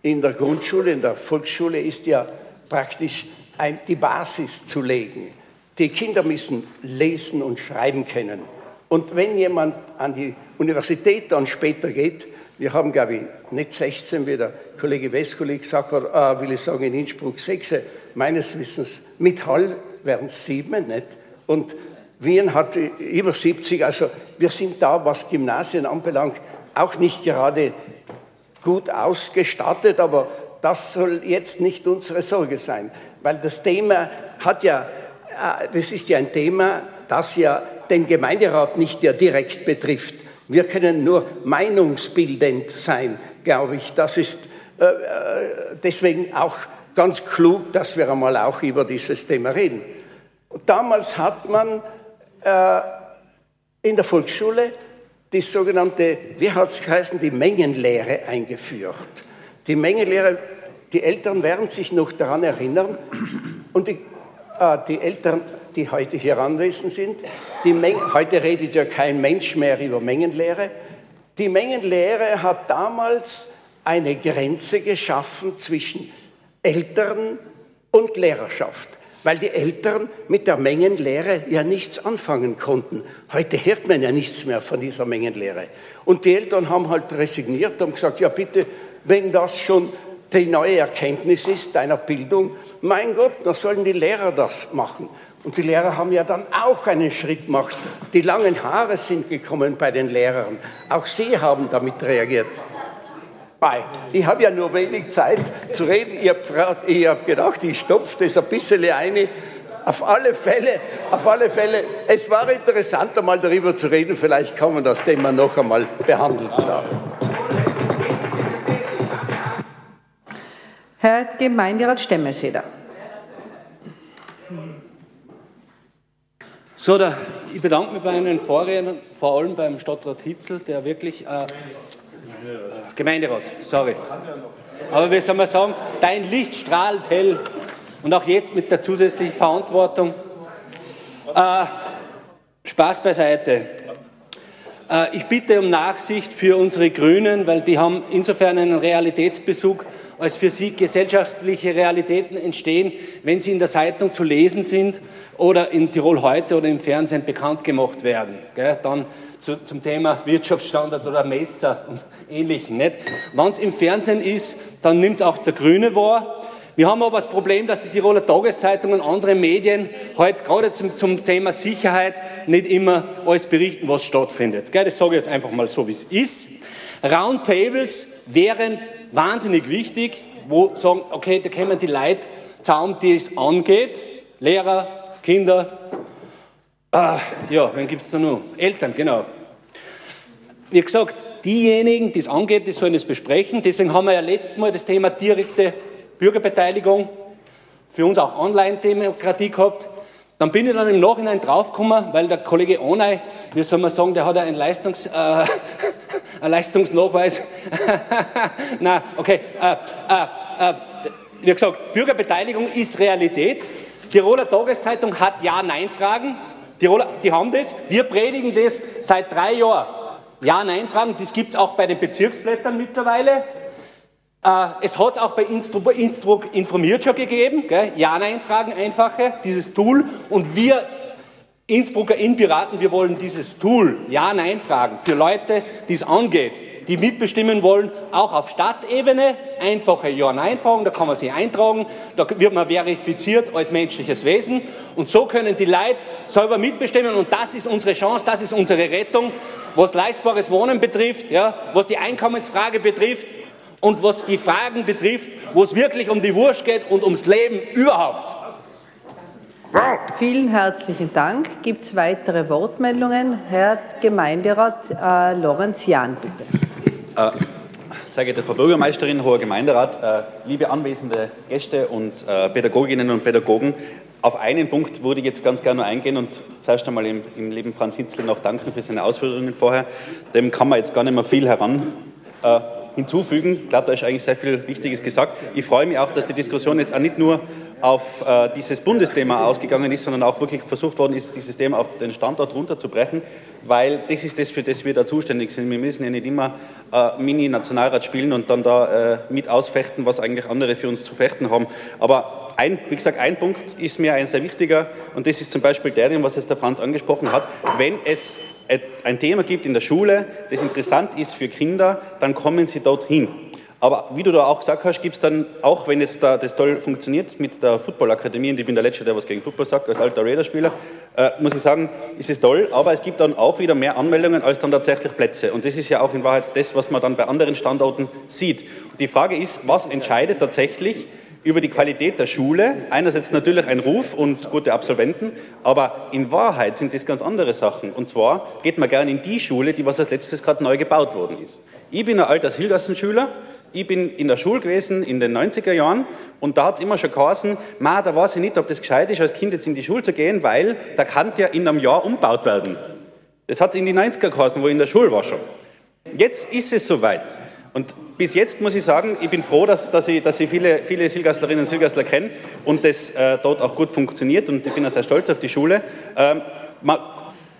H: in der Grundschule, in der Volksschule ist ja praktisch ein, die Basis zu legen. Die Kinder müssen lesen und schreiben können. Und wenn jemand an die Universität dann später geht, wir haben, glaube ich, nicht 16, wie der Kollege Westkollege gesagt hat, äh, will ich sagen, in Innsbruck 6, meines Wissens mit Hall wären es sieben, nicht? Und Wien hat über 70, also wir sind da, was Gymnasien anbelangt, auch nicht gerade gut ausgestattet, aber das soll jetzt nicht unsere Sorge sein, weil das Thema hat ja, äh, das ist ja ein Thema, das ja den Gemeinderat nicht ja direkt betrifft. Wir können nur meinungsbildend sein, glaube ich. Das ist äh, äh deswegen auch ganz klug, dass wir einmal auch über dieses Thema reden. Damals hat man äh, in der Volksschule die sogenannte, wie hat es geheißen, die Mengenlehre eingeführt. Die Mengenlehre, die Eltern werden sich noch daran erinnern und die, äh, die Eltern, die heute hier anwesend sind, die heute redet ja kein Mensch mehr über Mengenlehre. Die Mengenlehre hat damals eine Grenze geschaffen zwischen Eltern und Lehrerschaft, weil die Eltern mit der Mengenlehre ja nichts anfangen konnten. Heute hört man ja nichts mehr von dieser Mengenlehre. Und die Eltern haben halt resigniert, haben gesagt, ja bitte, wenn das schon die neue Erkenntnis ist deiner Bildung, mein Gott, dann sollen die Lehrer das machen. Und die Lehrer haben ja dann auch einen Schritt gemacht. Die langen Haare sind gekommen bei den Lehrern. Auch sie haben damit reagiert. Ich habe ja nur wenig Zeit zu reden. Ich habe hab gedacht, ich stopfe das ein bisschen ein. Auf alle Fälle, auf alle Fälle, es war interessant, einmal darüber zu reden. Vielleicht kann man das Thema noch einmal behandeln.
A: Herr Gemeinderat Stemmeseder.
E: So, da, ich bedanke mich bei Ihnen Vorrednern, vor allem beim Stadtrat Hitzel, der wirklich äh, Gemeinderat, sorry. Aber wie soll man sagen, dein Licht strahlt hell. Und auch jetzt mit der zusätzlichen Verantwortung. Äh, Spaß beiseite. Äh, ich bitte um Nachsicht für unsere Grünen, weil die haben insofern einen Realitätsbezug, als für sie gesellschaftliche Realitäten entstehen, wenn sie in der Zeitung zu lesen sind oder in Tirol heute oder im Fernsehen bekannt gemacht werden. Dann zu, zum Thema Wirtschaftsstandard oder Messer und Ähnlichem. Wenn es im Fernsehen ist, dann nimmt es auch der Grüne wahr. Wir haben aber das Problem, dass die Tiroler Tageszeitungen und andere Medien heute gerade zum, zum, Thema Sicherheit nicht immer alles berichten, was stattfindet. Das sage ich jetzt einfach mal so, wie es ist. Roundtables wären wahnsinnig wichtig, wo sagen, okay, da kommen die Leute zusammen, die es angeht, Lehrer, Kinder, ah, ja, wen gibt es da noch? Eltern, genau. Wie gesagt, diejenigen, die es angeht, die sollen es besprechen. Deswegen haben wir ja letztes Mal das Thema direkte Bürgerbeteiligung, für uns auch Online-Demokratie gehabt. Dann bin ich dann im Nachhinein draufgekommen, weil der Kollege Onay, wie soll man sagen, der hat einen, Leistungs, äh, einen Leistungsnachweis. Nein, okay. Äh, äh, äh, wie gesagt, Bürgerbeteiligung ist Realität. Tiroler Tageszeitung hat Ja-Nein-Fragen. Tiroler, die haben das. Wir predigen das seit drei Jahren. Ja-Nein-Fragen, das gibt es auch bei den Bezirksblättern mittlerweile. Äh, es hat es auch bei Instru, Instru informiert schon gegeben, Ja-Nein-Fragen, einfache, dieses Tool. Und wir Innsbrucker Inpiraten, wir wollen dieses Tool, Ja-Nein-Fragen, für Leute, die es angeht, die mitbestimmen wollen, auch auf Stadtebene, einfache Ja-Nein-Fragen, da kann man sich eintragen, da wird man verifiziert als menschliches Wesen und so können die Leute selber mitbestimmen und das ist unsere Chance, das ist unsere Rettung, was leistbares Wohnen betrifft, ja, was die Einkommensfrage betrifft, und was die Fragen betrifft, wo es wirklich um die Wurst geht und ums Leben überhaupt.
A: Vielen herzlichen Dank. Gibt es weitere Wortmeldungen? Herr Gemeinderat äh, Lorenz Jahn, bitte.
I: Äh, sehr geehrte Frau Bürgermeisterin, hoher Gemeinderat, äh, liebe anwesende Gäste und äh, Pädagoginnen und Pädagogen, auf einen Punkt würde ich jetzt ganz gerne eingehen und zuerst einmal im, im Leben Franz Hitzel noch danken für seine Ausführungen vorher. Dem kann man jetzt gar nicht mehr viel heran äh, hinzufügen. Ich glaube, da ist eigentlich sehr viel Wichtiges gesagt. Ich freue mich auch, dass die Diskussion jetzt auch nicht nur auf äh, dieses Bundesthema ausgegangen ist, sondern auch wirklich versucht worden ist, dieses Thema auf den Standort runterzubrechen, weil das ist das, für das wir da zuständig sind. Wir müssen ja nicht immer äh, Mini-Nationalrat spielen und dann da äh, mit ausfechten, was eigentlich andere für uns zu fechten haben. Aber ein, wie gesagt, ein Punkt ist mir ein sehr wichtiger und das ist zum Beispiel der, was jetzt der Franz angesprochen hat. Wenn es ein Thema gibt in der Schule, das interessant ist für Kinder, dann kommen sie dorthin. Aber wie du da auch gesagt hast, gibt es dann, auch wenn jetzt da das toll funktioniert mit der Footballakademie, und ich bin der Letzte, der was gegen Football sagt, als alter Raiderspieler, äh, muss ich sagen, ist es toll, aber es gibt dann auch wieder mehr Anmeldungen als dann tatsächlich Plätze. Und das ist ja auch in Wahrheit das, was man dann bei anderen Standorten sieht. Die Frage ist, was entscheidet tatsächlich, über die Qualität der Schule. Einerseits natürlich ein Ruf und gute Absolventen, aber in Wahrheit sind das ganz andere Sachen. Und zwar geht man gerne in die Schule, die was als letztes gerade neu gebaut worden ist. Ich bin ein alter Hilgassenschüler, ich bin in der Schule gewesen in den 90er Jahren und da hat es immer schon geheißen, ma, da weiß ich nicht, ob das gescheit ist, als Kind jetzt in die Schule zu gehen, weil da kann ja in einem Jahr umbaut werden. Das hat es in die 90er geheißen, wo ich in der Schule war schon. Jetzt ist es soweit. Und bis jetzt muss ich sagen, ich bin froh, dass, dass, ich, dass ich viele, viele Silgaslerinnen und Silgasler kenne und das äh, dort auch gut funktioniert und ich bin auch sehr stolz auf die Schule. Ähm, man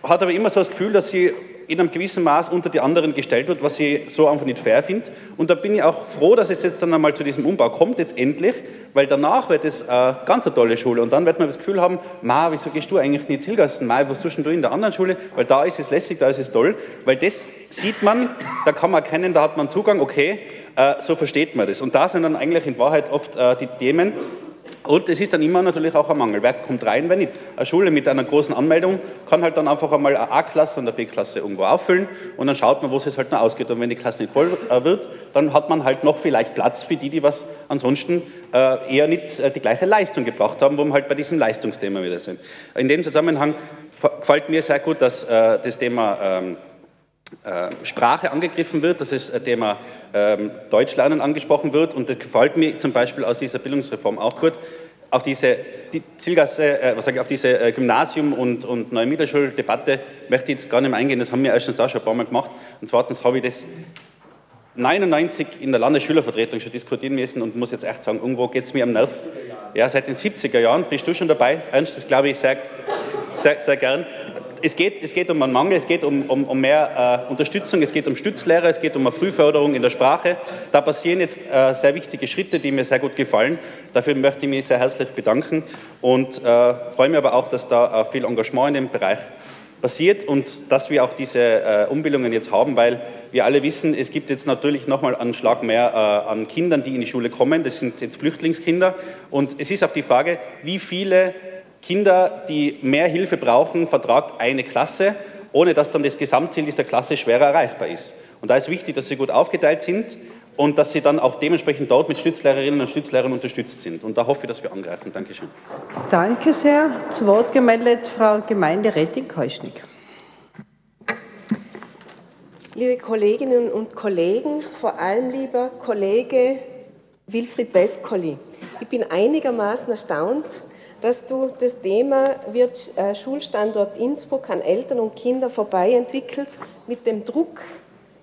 I: hat aber immer so das Gefühl, dass sie in einem gewissen Maß unter die anderen gestellt wird, was ich so einfach nicht fair finde. Und da bin ich auch froh, dass es jetzt dann einmal zu diesem Umbau kommt, jetzt endlich, weil danach wird es eine ganz eine tolle Schule. Und dann wird man das Gefühl haben, Ma, wieso gehst du eigentlich nicht Zilgassen? Ma, was tust du in der anderen Schule? Weil da ist es lässig, da ist es toll. Weil das sieht man, da kann man erkennen, da hat man Zugang, okay, äh, so versteht man das. Und da sind dann eigentlich in Wahrheit oft äh, die Themen, und es ist dann immer natürlich auch ein Mangel. Wer kommt rein, wenn nicht? Eine Schule mit einer großen Anmeldung kann halt dann einfach einmal eine A-Klasse und eine B-Klasse irgendwo auffüllen und dann schaut man, wo es halt noch ausgeht. Und wenn die Klasse nicht voll äh, wird, dann hat man halt noch vielleicht Platz für die, die was ansonsten äh, eher nicht äh, die gleiche Leistung gebracht haben, wo wir halt bei diesem Leistungsthema wieder sind. In dem Zusammenhang gefällt mir sehr gut, dass das Thema ähm, Sprache angegriffen wird, dass das Thema ähm, Deutschlernen angesprochen wird. Und das gefällt mir zum Beispiel aus dieser Bildungsreform auch gut. Auf diese die Zielgasse, äh, was sage ich, auf diese äh, Gymnasium- und, und neue Mittelschuldebatte möchte ich jetzt gar nicht mehr eingehen. Das haben wir erstens da schon ein paar Mal gemacht. Und zweitens habe ich das 99 in der Landesschülervertretung schon diskutieren müssen und muss jetzt echt sagen, irgendwo geht es mir am Nerv. Ja, seit den 70er Jahren bist du schon dabei. Ernst, das glaube ich sehr, sehr, sehr gern es geht, es geht um einen Mangel, es geht um, um, um mehr äh, Unterstützung, es geht um Stützlehrer, es geht um eine Frühförderung in der Sprache. Da passieren jetzt äh, sehr wichtige Schritte, die mir sehr gut gefallen. Dafür möchte ich mich sehr herzlich bedanken und äh, freue mich aber auch, dass da äh, viel Engagement in dem Bereich passiert und dass wir auch diese äh, Umbildungen jetzt haben, weil wir alle wissen, es gibt jetzt natürlich nochmal einen Schlag mehr äh, an Kindern, die in die Schule kommen. Das sind jetzt Flüchtlingskinder. Und es ist auch die Frage, wie viele Kinder, die mehr Hilfe brauchen, vertragt eine Klasse, ohne dass dann das Gesamtziel dieser Klasse schwerer erreichbar ist. Und da ist wichtig, dass sie gut aufgeteilt sind und dass sie dann auch dementsprechend dort mit Stützlehrerinnen und Stützlehrern unterstützt sind. Und da hoffe ich, dass wir angreifen. Dankeschön.
A: Danke sehr. Zu Wort gemeldet Frau Gemeinderätin Keuschnick.
J: Liebe Kolleginnen und Kollegen, vor allem lieber Kollege Wilfried Westkolli, ich bin einigermaßen erstaunt, dass du das Thema wird äh, Schulstandort Innsbruck an Eltern und Kinder vorbei entwickelt mit dem Druck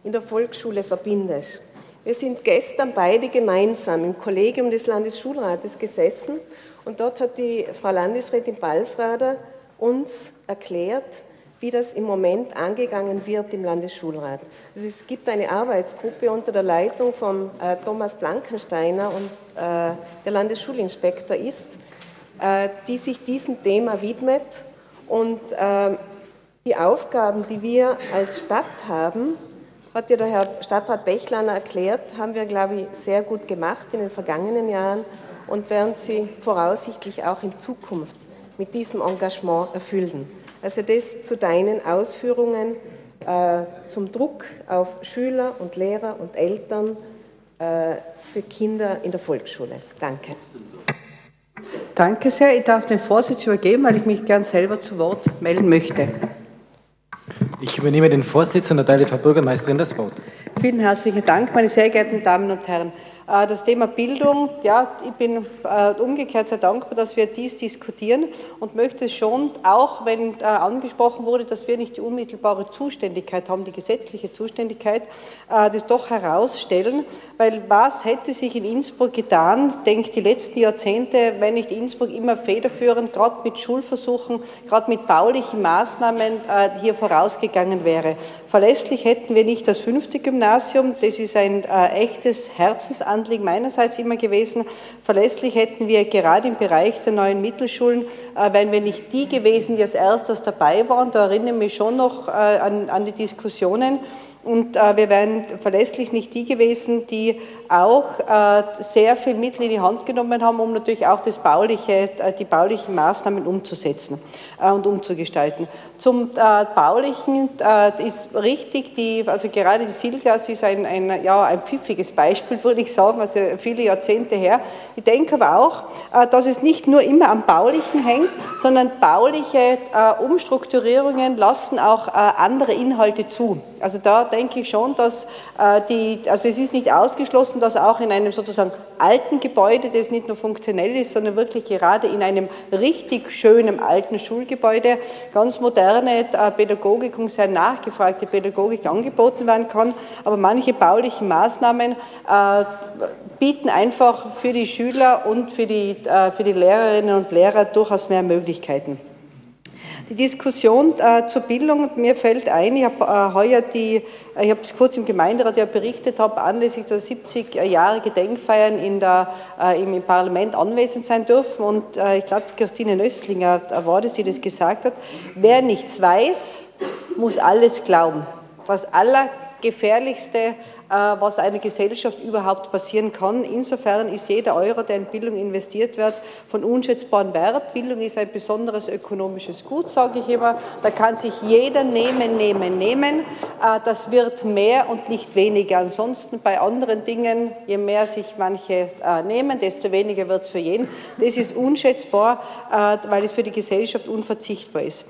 J: in der Volksschule verbindest. Wir sind gestern beide gemeinsam im Kollegium des Landesschulrates gesessen und dort hat die Frau Landesrätin Balfrader uns erklärt, wie das im Moment angegangen wird im Landesschulrat. Also es gibt eine Arbeitsgruppe unter der Leitung von äh, Thomas Blankensteiner und äh, der Landesschulinspektor ist, die sich diesem Thema widmet. Und ähm, die Aufgaben, die wir als Stadt haben, hat ja der Herr Stadtrat Bechlaner erklärt, haben wir, glaube ich, sehr gut gemacht in den vergangenen Jahren und werden sie voraussichtlich auch in Zukunft mit diesem Engagement erfüllen. Also das zu deinen Ausführungen äh, zum Druck auf Schüler und Lehrer und Eltern äh, für Kinder in der Volksschule. Danke.
A: Danke sehr. Ich darf den Vorsitz übergeben, weil ich mich gern selber zu Wort melden möchte.
K: Ich übernehme den Vorsitz und erteile Frau Bürgermeisterin das Wort.
A: Vielen herzlichen Dank, meine sehr geehrten Damen und Herren. Äh, das Thema Bildung, ja, ich bin äh, umgekehrt sehr dankbar, dass wir dies diskutieren und möchte schon, auch wenn äh, angesprochen wurde, dass wir nicht die unmittelbare Zuständigkeit haben, die gesetzliche Zuständigkeit, das doch herausstellen, weil was hätte sich in Innsbruck getan, denke die letzten Jahrzehnte, wenn nicht Innsbruck immer federführend, gerade mit Schulversuchen, gerade mit baulichen Maßnahmen hier vorausgegangen wäre. Verlässlich hätten wir nicht das fünfte Gymnasium, das ist ein echtes Herzensanliegen, Anliegen meinerseits immer gewesen. Verlässlich hätten wir gerade im Bereich der neuen Mittelschulen, äh, wären wir nicht die gewesen, die als erstes dabei waren. Da erinnere ich mich schon noch äh, an, an die Diskussionen. Und äh, wir wären verlässlich nicht die gewesen, die auch äh, sehr viel Mittel in die Hand genommen haben, um natürlich auch das bauliche, äh, die baulichen Maßnahmen umzusetzen äh, und umzugestalten. Zum Baulichen ist richtig, die, also gerade die Silgas ist ein, ein, ja, ein pfiffiges Beispiel, würde ich sagen, also viele Jahrzehnte her. Ich denke aber auch, dass es nicht nur immer am Baulichen hängt, sondern bauliche Umstrukturierungen lassen auch andere Inhalte zu. Also da denke ich schon, dass die, also es ist nicht ausgeschlossen, dass auch in einem sozusagen alten Gebäude, das nicht nur funktionell ist, sondern wirklich gerade in einem richtig schönen alten Schulgebäude ganz moderne äh, Pädagogik und sehr nachgefragte Pädagogik angeboten werden kann. Aber manche baulichen Maßnahmen äh, bieten einfach für die Schüler und für die, für die Lehrerinnen und Lehrer durchaus mehr Möglichkeiten. Die Diskussion äh, zur Bildung, mir fällt ein, ich habe äh, heuer die, äh, ich habe es kurz im Gemeinderat ja berichtet, habe anlässlich der 70 Jahre Gedenkfeiern in der, äh, im, im, Parlament anwesend sein dürfen. Und äh, ich glaube, Christine Nöstlinger war das, die das gesagt hat, wer nichts weiß, muss alles glauben. Das Allergefährlichste äh, was einer Gesellschaft überhaupt passieren kann. Insofern ist jeder Euro, der in Bildung investiert wird, von unschätzbarem Wert. Bildung ist ein besonderes ökonomisches Gut, sage ich immer. Da kann sich jeder nehmen, nehmen, nehmen. Äh, das wird mehr und nicht weniger. Ansonsten bei anderen Dingen, je mehr sich manche äh, nehmen, desto weniger wird es für jeden. Das ist unschätzbar, weil es für die Gesellschaft unverzichtbar ist.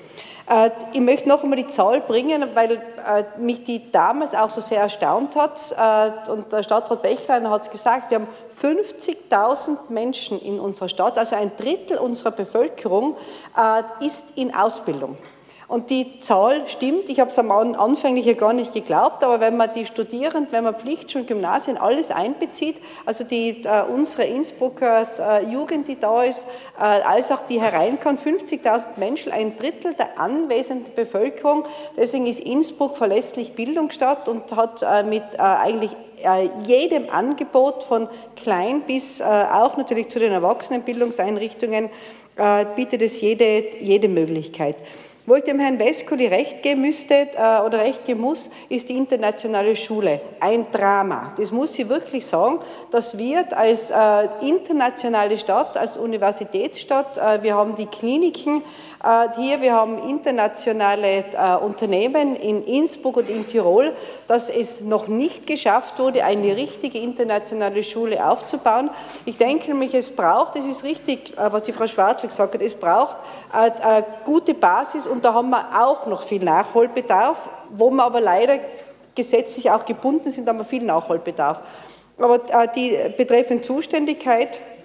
A: Äh, ich möchte noch einmal die Zahl bringen, weil äh, mich die damals auch so sehr erstaunt hat. Äh, und der Stadtrat Bechleiner hat es gesagt, wir haben 50.000 Menschen in unserer Stadt, also ein Drittel unserer Bevölkerung ist in Ausbildung. Und die Zahl stimmt, ich habe es am anfänglich ja gar nicht geglaubt, aber wenn man die Studierenden, wenn man Pflichtschulen, Gymnasien, alles einbezieht, also die, äh, unsere Innsbrucker äh, Jugend, die da ist, äh, als auch die hereinkommt, 50.000 Menschen, ein Drittel der anwesenden Bevölkerung. Deswegen ist Innsbruck verlässlich Bildungsstadt und hat äh, mit äh, eigentlich äh, jedem Angebot von klein bis auch natürlich zu den Erwachsenenbildungseinrichtungen bietet es jede, jede Möglichkeit. Wo ich dem Herrn Vescoli recht geben müsste äh, oder recht geben muss, ist die internationale Schule. Ein Drama. Das muss ich wirklich sagen. Das wird als äh, internationale Stadt, als Universitätsstadt, äh, wir haben die Kliniken hier, wir haben internationale äh, Unternehmen in Innsbruck und in Tirol, dass es noch nicht geschafft wurde, eine richtige internationale Schule aufzubauen. Ich denke nämlich, es braucht, das ist richtig, äh, was die Frau Schwarz gesagt hat, es braucht eine gute Basis und da haben wir auch noch viel Nachholbedarf, wo wir aber leider gesetzlich auch gebunden sind, haben wir viel Nachholbedarf. Aber die betreffende Zuständigkeit, äh,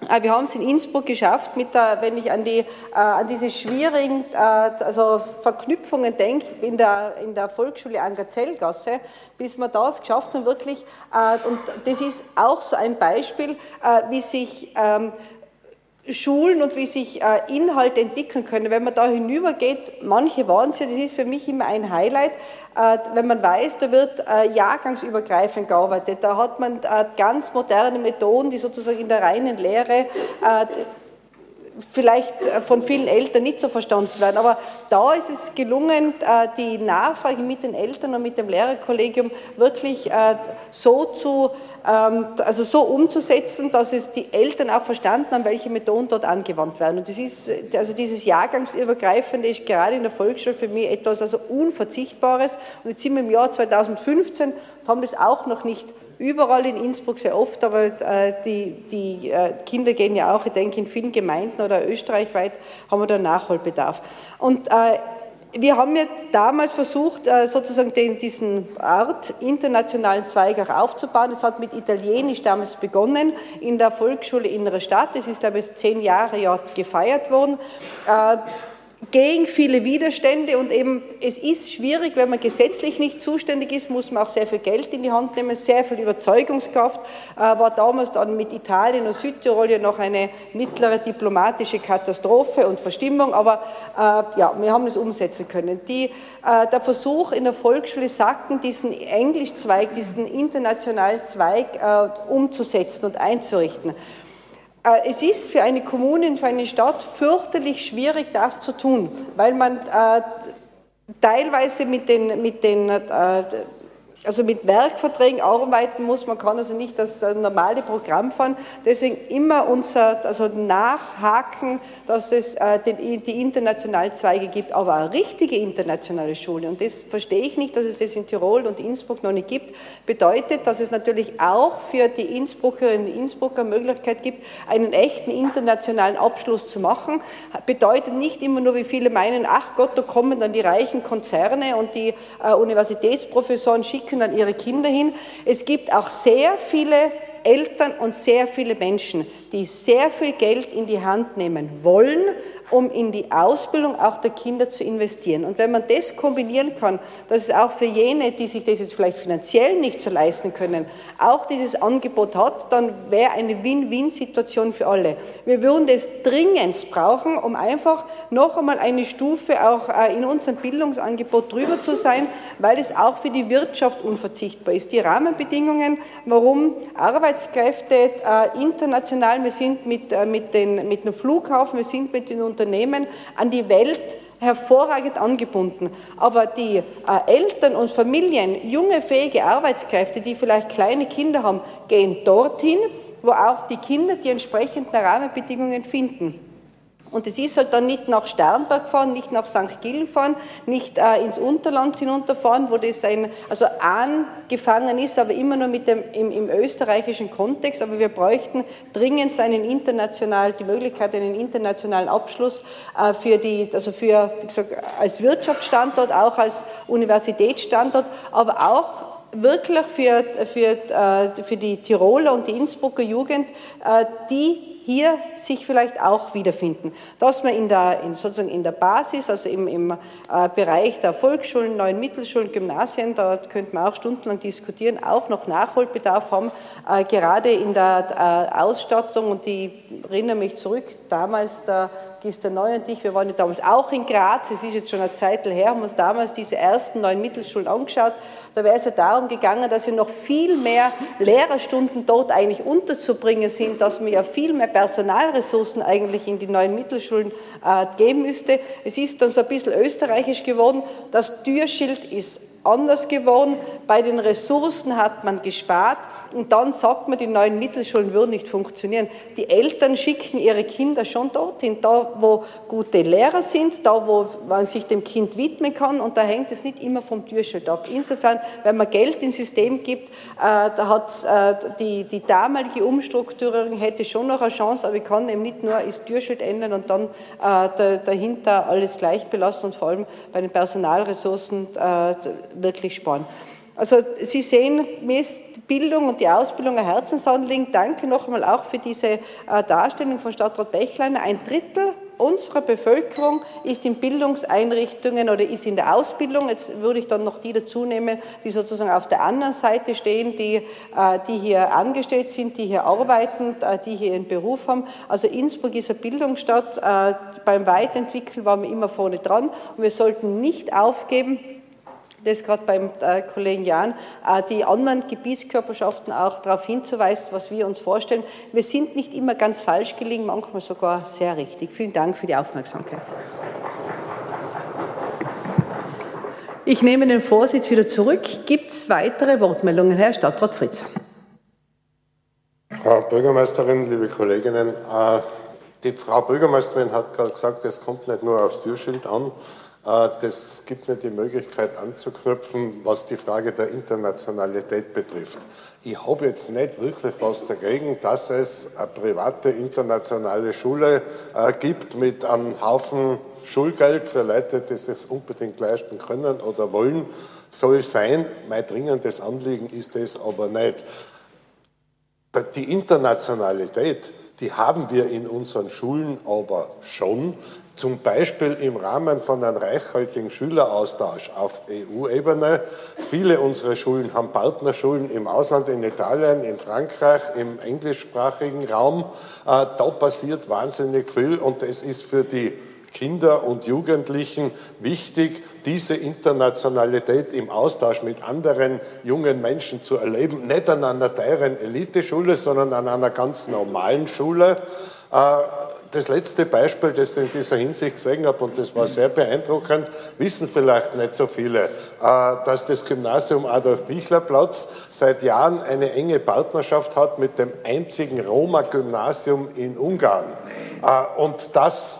A: wir haben es in Innsbruck geschafft, mit der, wenn ich an, die, äh, an diese schwierigen äh, also Verknüpfungen denke, in der, in der Volksschule an Gazellgasse, bis wir das geschafft haben, wirklich, äh, und das ist auch so ein Beispiel, äh, wie sich ähm, Schulen und wie sich äh, Inhalte entwickeln können. Wenn man da hinübergeht, manche waren es ja, das ist für mich immer ein Highlight, äh, wenn man weiß, da wird äh, jahrgangsübergreifend gearbeitet, da hat man ganz moderne Methoden, die sozusagen in der reinen Lehre vielleicht von vielen Eltern nicht so verstanden werden. Aber da ist es gelungen, die Nachfrage mit den Eltern und mit dem Lehrerkollegium wirklich so zu, also so umzusetzen, dass es die Eltern auch verstanden haben, welche Methoden dort angewandt werden. Und das ist, also dieses Jahrgangsübergreifende ist gerade in der Volksschule für mich etwas also Unverzichtbares. Und jetzt sind wir im Jahr 2015 haben das auch noch nicht überall in Innsbruck sehr oft, aber äh, die, die äh, Kinder gehen ja auch, ich denke, in vielen Gemeinden oder österreichweit haben wir da Nachholbedarf. Und äh, wir haben ja damals versucht, äh, sozusagen den, diesen Art internationalen Zweig auch aufzubauen. Es hat mit Italienisch damals begonnen in der Volksschule Innere Stadt. Das ist, glaube ich, zehn Jahre ja gefeiert worden. Gegen viele Widerstände und eben es ist schwierig, wenn man gesetzlich nicht zuständig ist, muss man auch sehr viel Geld in die Hand nehmen, sehr viel Überzeugungskraft. Äh, war damals dann mit Italien und Südtirol ja noch eine mittlere diplomatische Katastrophe und Verstimmung, aber äh, ja, wir haben es umsetzen können. Die, äh, der Versuch in der Volksschule Sacken, diesen Englischzweig, diesen internationalen Zweig äh, umzusetzen und einzurichten. Äh, es ist für eine Kommune, für eine Stadt fürchterlich schwierig, das zu tun, weil man äh, teilweise mit den, mit den äh, also mit Werkverträgen arbeiten muss. Man kann also nicht das normale Programm fahren. Deswegen immer unser also nachhaken, dass es äh, die internationalen Zweige gibt, aber eine richtige internationale Schule. Und das verstehe ich nicht, dass es das in Tirol und Innsbruck noch nicht gibt. Bedeutet, dass es natürlich auch für die Innsbruckerinnen und Innsbrucker Möglichkeit gibt, einen echten internationalen Abschluss zu machen. Bedeutet nicht immer nur, wie viele meinen, ach Gott, da kommen dann die reichen Konzerne und die äh, Universitätsprofessoren schicken schicken dann ihre Kinder hin. Es gibt auch sehr viele Eltern und sehr viele Menschen, die sehr viel Geld in die Hand nehmen wollen, um in die Ausbildung auch der Kinder zu investieren. Und wenn man das kombinieren kann, dass es auch für jene, die sich das jetzt vielleicht finanziell nicht so leisten können, auch dieses Angebot hat, dann wäre eine Win-Win-Situation für alle. Wir würden das dringend brauchen, um einfach noch einmal eine Stufe auch äh, in unserem Bildungsangebot drüber zu sein, weil es auch für die Wirtschaft unverzichtbar ist. Die Rahmenbedingungen, warum Arbeitskräfte äh, international, wir sind mit, äh, mit, den, mit dem Flughafen, wir sind mit den Unternehmen an die Welt hervorragend angebunden. Aber die äh, Eltern und Familien, junge, fähige Arbeitskräfte, die vielleicht kleine Kinder haben, gehen dorthin, wo auch die Kinder die entsprechenden Rahmenbedingungen finden. Und es ist halt dann nicht nach Sternberg fahren, nicht nach St. Gillen fahren, nicht äh, ins Unterland hinunterfahren, wo das ein, also angefangen ist, aber immer nur mit dem, im, im österreichischen Kontext. Aber wir bräuchten dringend einen international, die Möglichkeit, einen internationalen Abschluss äh, für die, also für, wie gesagt, als Wirtschaftsstandort, auch als Universitätsstandort, aber auch wirklich für, für, äh, für die Tiroler und die Innsbrucker Jugend, äh, die hier sich vielleicht auch wiederfinden. Dass man in der, in sozusagen in der Basis, also im, im äh, Bereich der Volksschulen, neuen Mittelschulen, Gymnasien, da könnte man auch stundenlang diskutieren, auch noch Nachholbedarf haben, äh, gerade in der äh, Ausstattung und die erinnere mich zurück, damals der Gister Neu und ich, wir waren ja damals auch in Graz, es ist jetzt schon eine Zeit her, haben uns damals diese ersten neuen Mittelschulen angeschaut. Da wäre es ja darum gegangen, dass wir noch viel mehr Lehrerstunden dort eigentlich unterzubringen sind, dass man ja viel mehr Personalressourcen eigentlich in die neuen Mittelschulen äh, geben müsste. Es ist dann so ein bisschen österreichisch geworden. Das Türschild ist anders geworden. Bei den Ressourcen hat man gespart und dann sagt man, die neuen Mittelschulen würden nicht funktionieren. Die Eltern schicken ihre Kinder schon dorthin, da wo gute Lehrer sind, da wo man sich dem Kind widmen kann und da hängt es nicht immer vom Türschild ab. Insofern, wenn man Geld ins System gibt, äh, da hat äh, die, die damalige Umstrukturierung hätte schon noch eine Chance, aber ich kann eben nicht nur das Türschild ändern und dann äh, dahinter alles gleich belassen und vor allem bei den Personalressourcen wirklich sparen. Also Sie sehen, mir ist Bildung und die Ausbildung ein Herzensanliegen. Danke noch einmal auch für diese äh, Darstellung von Stadtrat Bechleiner. Ein Drittel unserer Bevölkerung ist in Bildungseinrichtungen oder ist in der Ausbildung. Jetzt würde ich dann noch die dazu nehmen, die sozusagen auf der anderen Seite stehen, die, äh, die hier angestellt sind, die hier arbeiten, äh, die hier ihren Beruf haben. Also Innsbruck ist eine Bildungsstadt. Beim Weiterentwickeln waren wir immer vorne dran und wir sollten nicht aufgeben, das gerade beim äh, Kollegen Jan, äh, die anderen Gebietskörperschaften auch darauf hinzuweisen, was wir uns vorstellen. Wir sind nicht immer ganz falsch gelegen, manchmal sogar sehr richtig. Vielen Dank für die Aufmerksamkeit. Ich nehme den Vorsitz wieder zurück. Gibt es weitere Wortmeldungen, Herr Stadtrat Fritz?
L: Frau Bürgermeisterin, liebe Kolleginnen, äh, die Frau Bürgermeisterin hat gerade gesagt, es kommt nicht nur aufs Türschild an, das gibt mir die Möglichkeit anzuknüpfen, was die Frage der Internationalität betrifft. Ich habe jetzt nicht wirklich was dagegen, dass es eine private internationale Schule äh, gibt mit einem Haufen Schulgeld für Leute, die das unbedingt leisten können oder wollen. Soll sein. Mein dringendes Anliegen ist es aber nicht. Die Internationalität, die haben wir in unseren Schulen aber schon zum Beispiel im Rahmen von einem reichhaltigen Schüleraustausch auf EU-Ebene. Viele unserer Schulen haben Partnerschulen im Ausland, in Italien, in Frankreich, im englischsprachigen Raum. Äh, da passiert wahnsinnig viel und es ist für die Kinder und Jugendlichen wichtig, diese Internationalität im Austausch mit anderen jungen Menschen zu erleben. Nicht an einer teuren Eliteschule, sondern an einer ganz normalen Schule. Das letzte Beispiel, das ich in dieser Hinsicht gesehen habe, und das war sehr beeindruckend, wissen vielleicht nicht so viele, äh, dass das Gymnasium Adolf-Bichler-Platz seit Jahren eine enge Partnerschaft hat mit dem einzigen Roma-Gymnasium in Ungarn. Äh, und dass,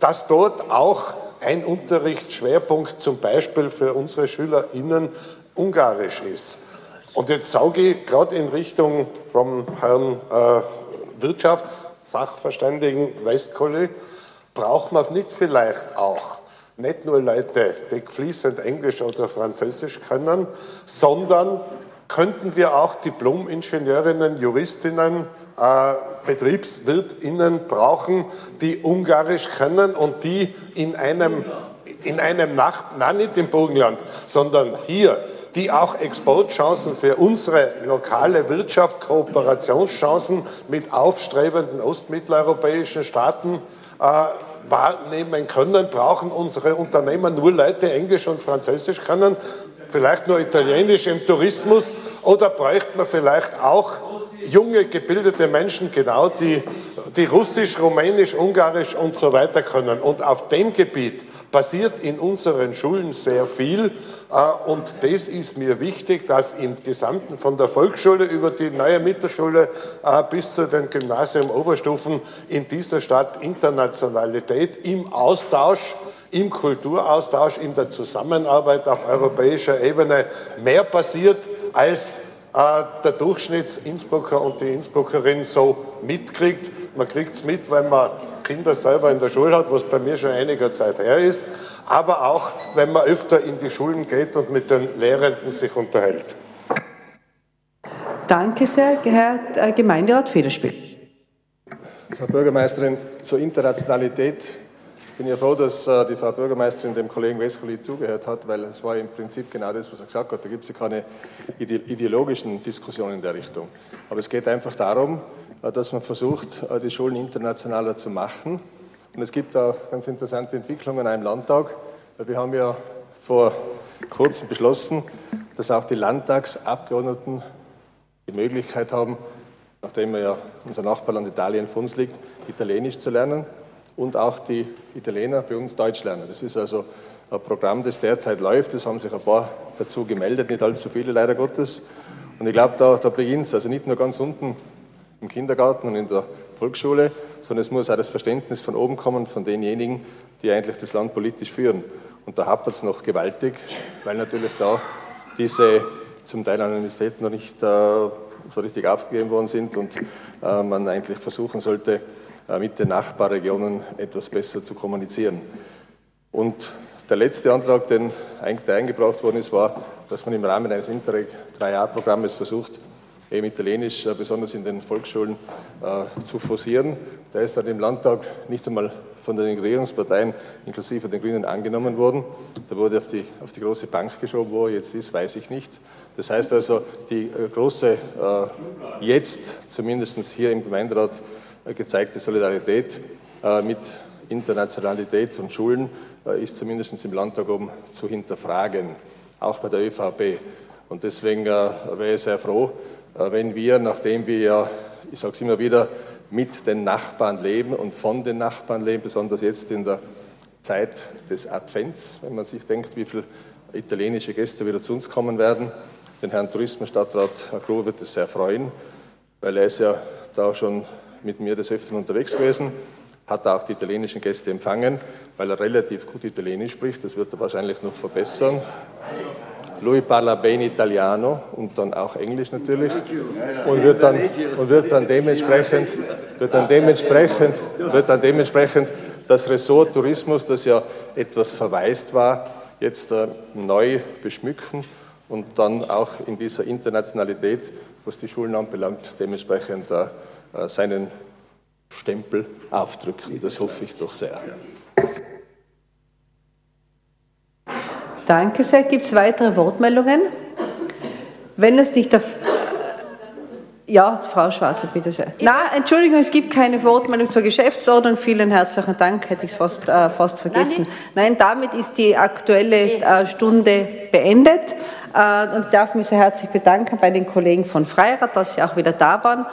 L: dass dort auch ein Unterrichtsschwerpunkt zum Beispiel für unsere SchülerInnen Ungarisch ist. Und jetzt sauge ich gerade in Richtung vom Herrn äh, Wirtschafts- Sachverständigen Westkolli, braucht man nicht vielleicht auch. Nicht nur Leute, die fließend Englisch oder Französisch können, sondern könnten wir auch Diplom-Ingenieurinnen, Juristinnen äh, BetriebswirtInnen brauchen, die Ungarisch können und die in einem, in einem Nach nein, nicht im Burgenland, sondern hier, die auch Exportchancen für unsere lokale Wirtschaft, Kooperationschancen mit aufstrebenden ostmitteleuropäischen Staaten äh, wahrnehmen können, brauchen unsere Unternehmen nur Leute Englisch und Französisch können, vielleicht nur Italienisch im Tourismus oder bräuchte man vielleicht auch junge, gebildete Menschen, genau, die, die Russisch, Rumänisch, Ungarisch und so weiter können. Und auf dem Gebiet passiert in unseren Schulen sehr viel. Äh, und das ist mir wichtig, dass im Gesamten von der Volksschule über die neue Mittelschule äh, bis zu den Gymnasium Oberstufen in dieser Stadt Internationalität im Austausch im Kulturaustausch, in der Zusammenarbeit auf europäischer Ebene mehr passiert, als äh, der Durchschnittsinnsbrucker und die Innsbruckerin so mitkriegt. Man kriegt es mit, weil man Kinder selber in der Schule hat, was bei mir schon einiger Zeit her ist, aber auch, wenn man öfter in die Schulen geht und mit den Lehrenden sich unterhält.
A: Danke sehr, Herr äh, Gemeinderat Federspiel.
M: Frau Bürgermeisterin, zur Internationalität ich bin ja froh, dass äh, die Frau Bürgermeisterin dem Kollegen Weskerli zugehört hat, weil es war im Prinzip genau das, was er gesagt hat. Da gibt es ja keine ideologischen Diskussionen in der Richtung. Aber es geht einfach darum, dass man versucht, äh, die Schulen internationaler zu machen. Und es gibt da ganz interessante Entwicklungen im Landtag. Wir haben ja vor kurzem beschlossen, dass auch die Landtagsabgeordneten die Möglichkeit haben, nachdem ja unser Nachbarland Italien vor uns liegt, Italienisch zu lernen und auch die Italiener bei uns Deutsch lernen. Das ist also ein Programm, das derzeit läuft. Es haben sich ein paar dazu gemeldet, nicht allzu viele leider Gottes. Und ich glaube, da, da beginnt es, also nicht nur ganz unten im Kindergarten und in der Volksschule, sondern es muss auch das Verständnis von oben kommen, von denjenigen, die eigentlich das Land politisch führen. Und da hapert es noch gewaltig, weil natürlich da diese zum Teil Anonymitäten noch nicht äh, so richtig aufgegeben worden sind und äh, man eigentlich versuchen sollte, äh, mit den Nachbarregionen etwas besser zu kommunizieren. Und der letzte Antrag, der eingebracht worden ist, war, dass man im Rahmen eines Interreg-3-Jahr-Programmes versucht, eben Italienisch äh, besonders in den Volksschulen äh, zu forcieren. Der ist dann im Landtag nicht einmal von den Regierungsparteien inklusive den Grünen angenommen worden. Der wurde auf die, auf die große Bank geschoben, wo er jetzt ist, weiß ich nicht. Das heißt also, die große, jetzt zumindest hier im Gemeinderat gezeigte Solidarität äh, mit Internationalität und Schulen äh, ist zumindest im Landtag oben zu hinterfragen, auch bei der ÖVP. Und deswegen äh, wäre ich sehr froh, wenn wir, nachdem wir ja, ich sage es immer wieder, mit den Nachbarn leben und von den Nachbarn leben, besonders jetzt in der Zeit des Advents, wenn man sich denkt, wie viele italienische Gäste wieder zu uns kommen werden. Den Herrn Tourismusstadtrat Groh wird es sehr freuen, weil er ist ja da schon mit mir des Öfteren unterwegs gewesen, hat auch die italienischen Gäste empfangen, weil er relativ gut Italienisch spricht. Das wird er wahrscheinlich noch verbessern. Lui parla bene Italiano und dann auch Englisch natürlich und wird dann, und wird dann dementsprechend, wird dann dementsprechend, wird dann dementsprechend das Ressort Tourismus, das ja etwas verwaist war, jetzt äh, neu beschmücken und dann auch in dieser Internationalität, was die Schulen anbelangt, dementsprechend äh, äh, seinen Stempel aufdrücken. Das hoffe ich doch sehr.
A: Danke sehr. Gibt es weitere Wortmeldungen? Wenn es nicht der ja, Frau Schwarzer, bitte sehr. Na, Entschuldigung, es gibt keine Wortmeldung zur Geschäftsordnung. Vielen herzlichen Dank, hätte ich es fast, äh, fast vergessen. Nein, Nein, damit ist die aktuelle äh, Stunde beendet. Äh, und ich darf mich sehr herzlich bedanken bei den Kollegen von Freirad, dass sie auch wieder da waren.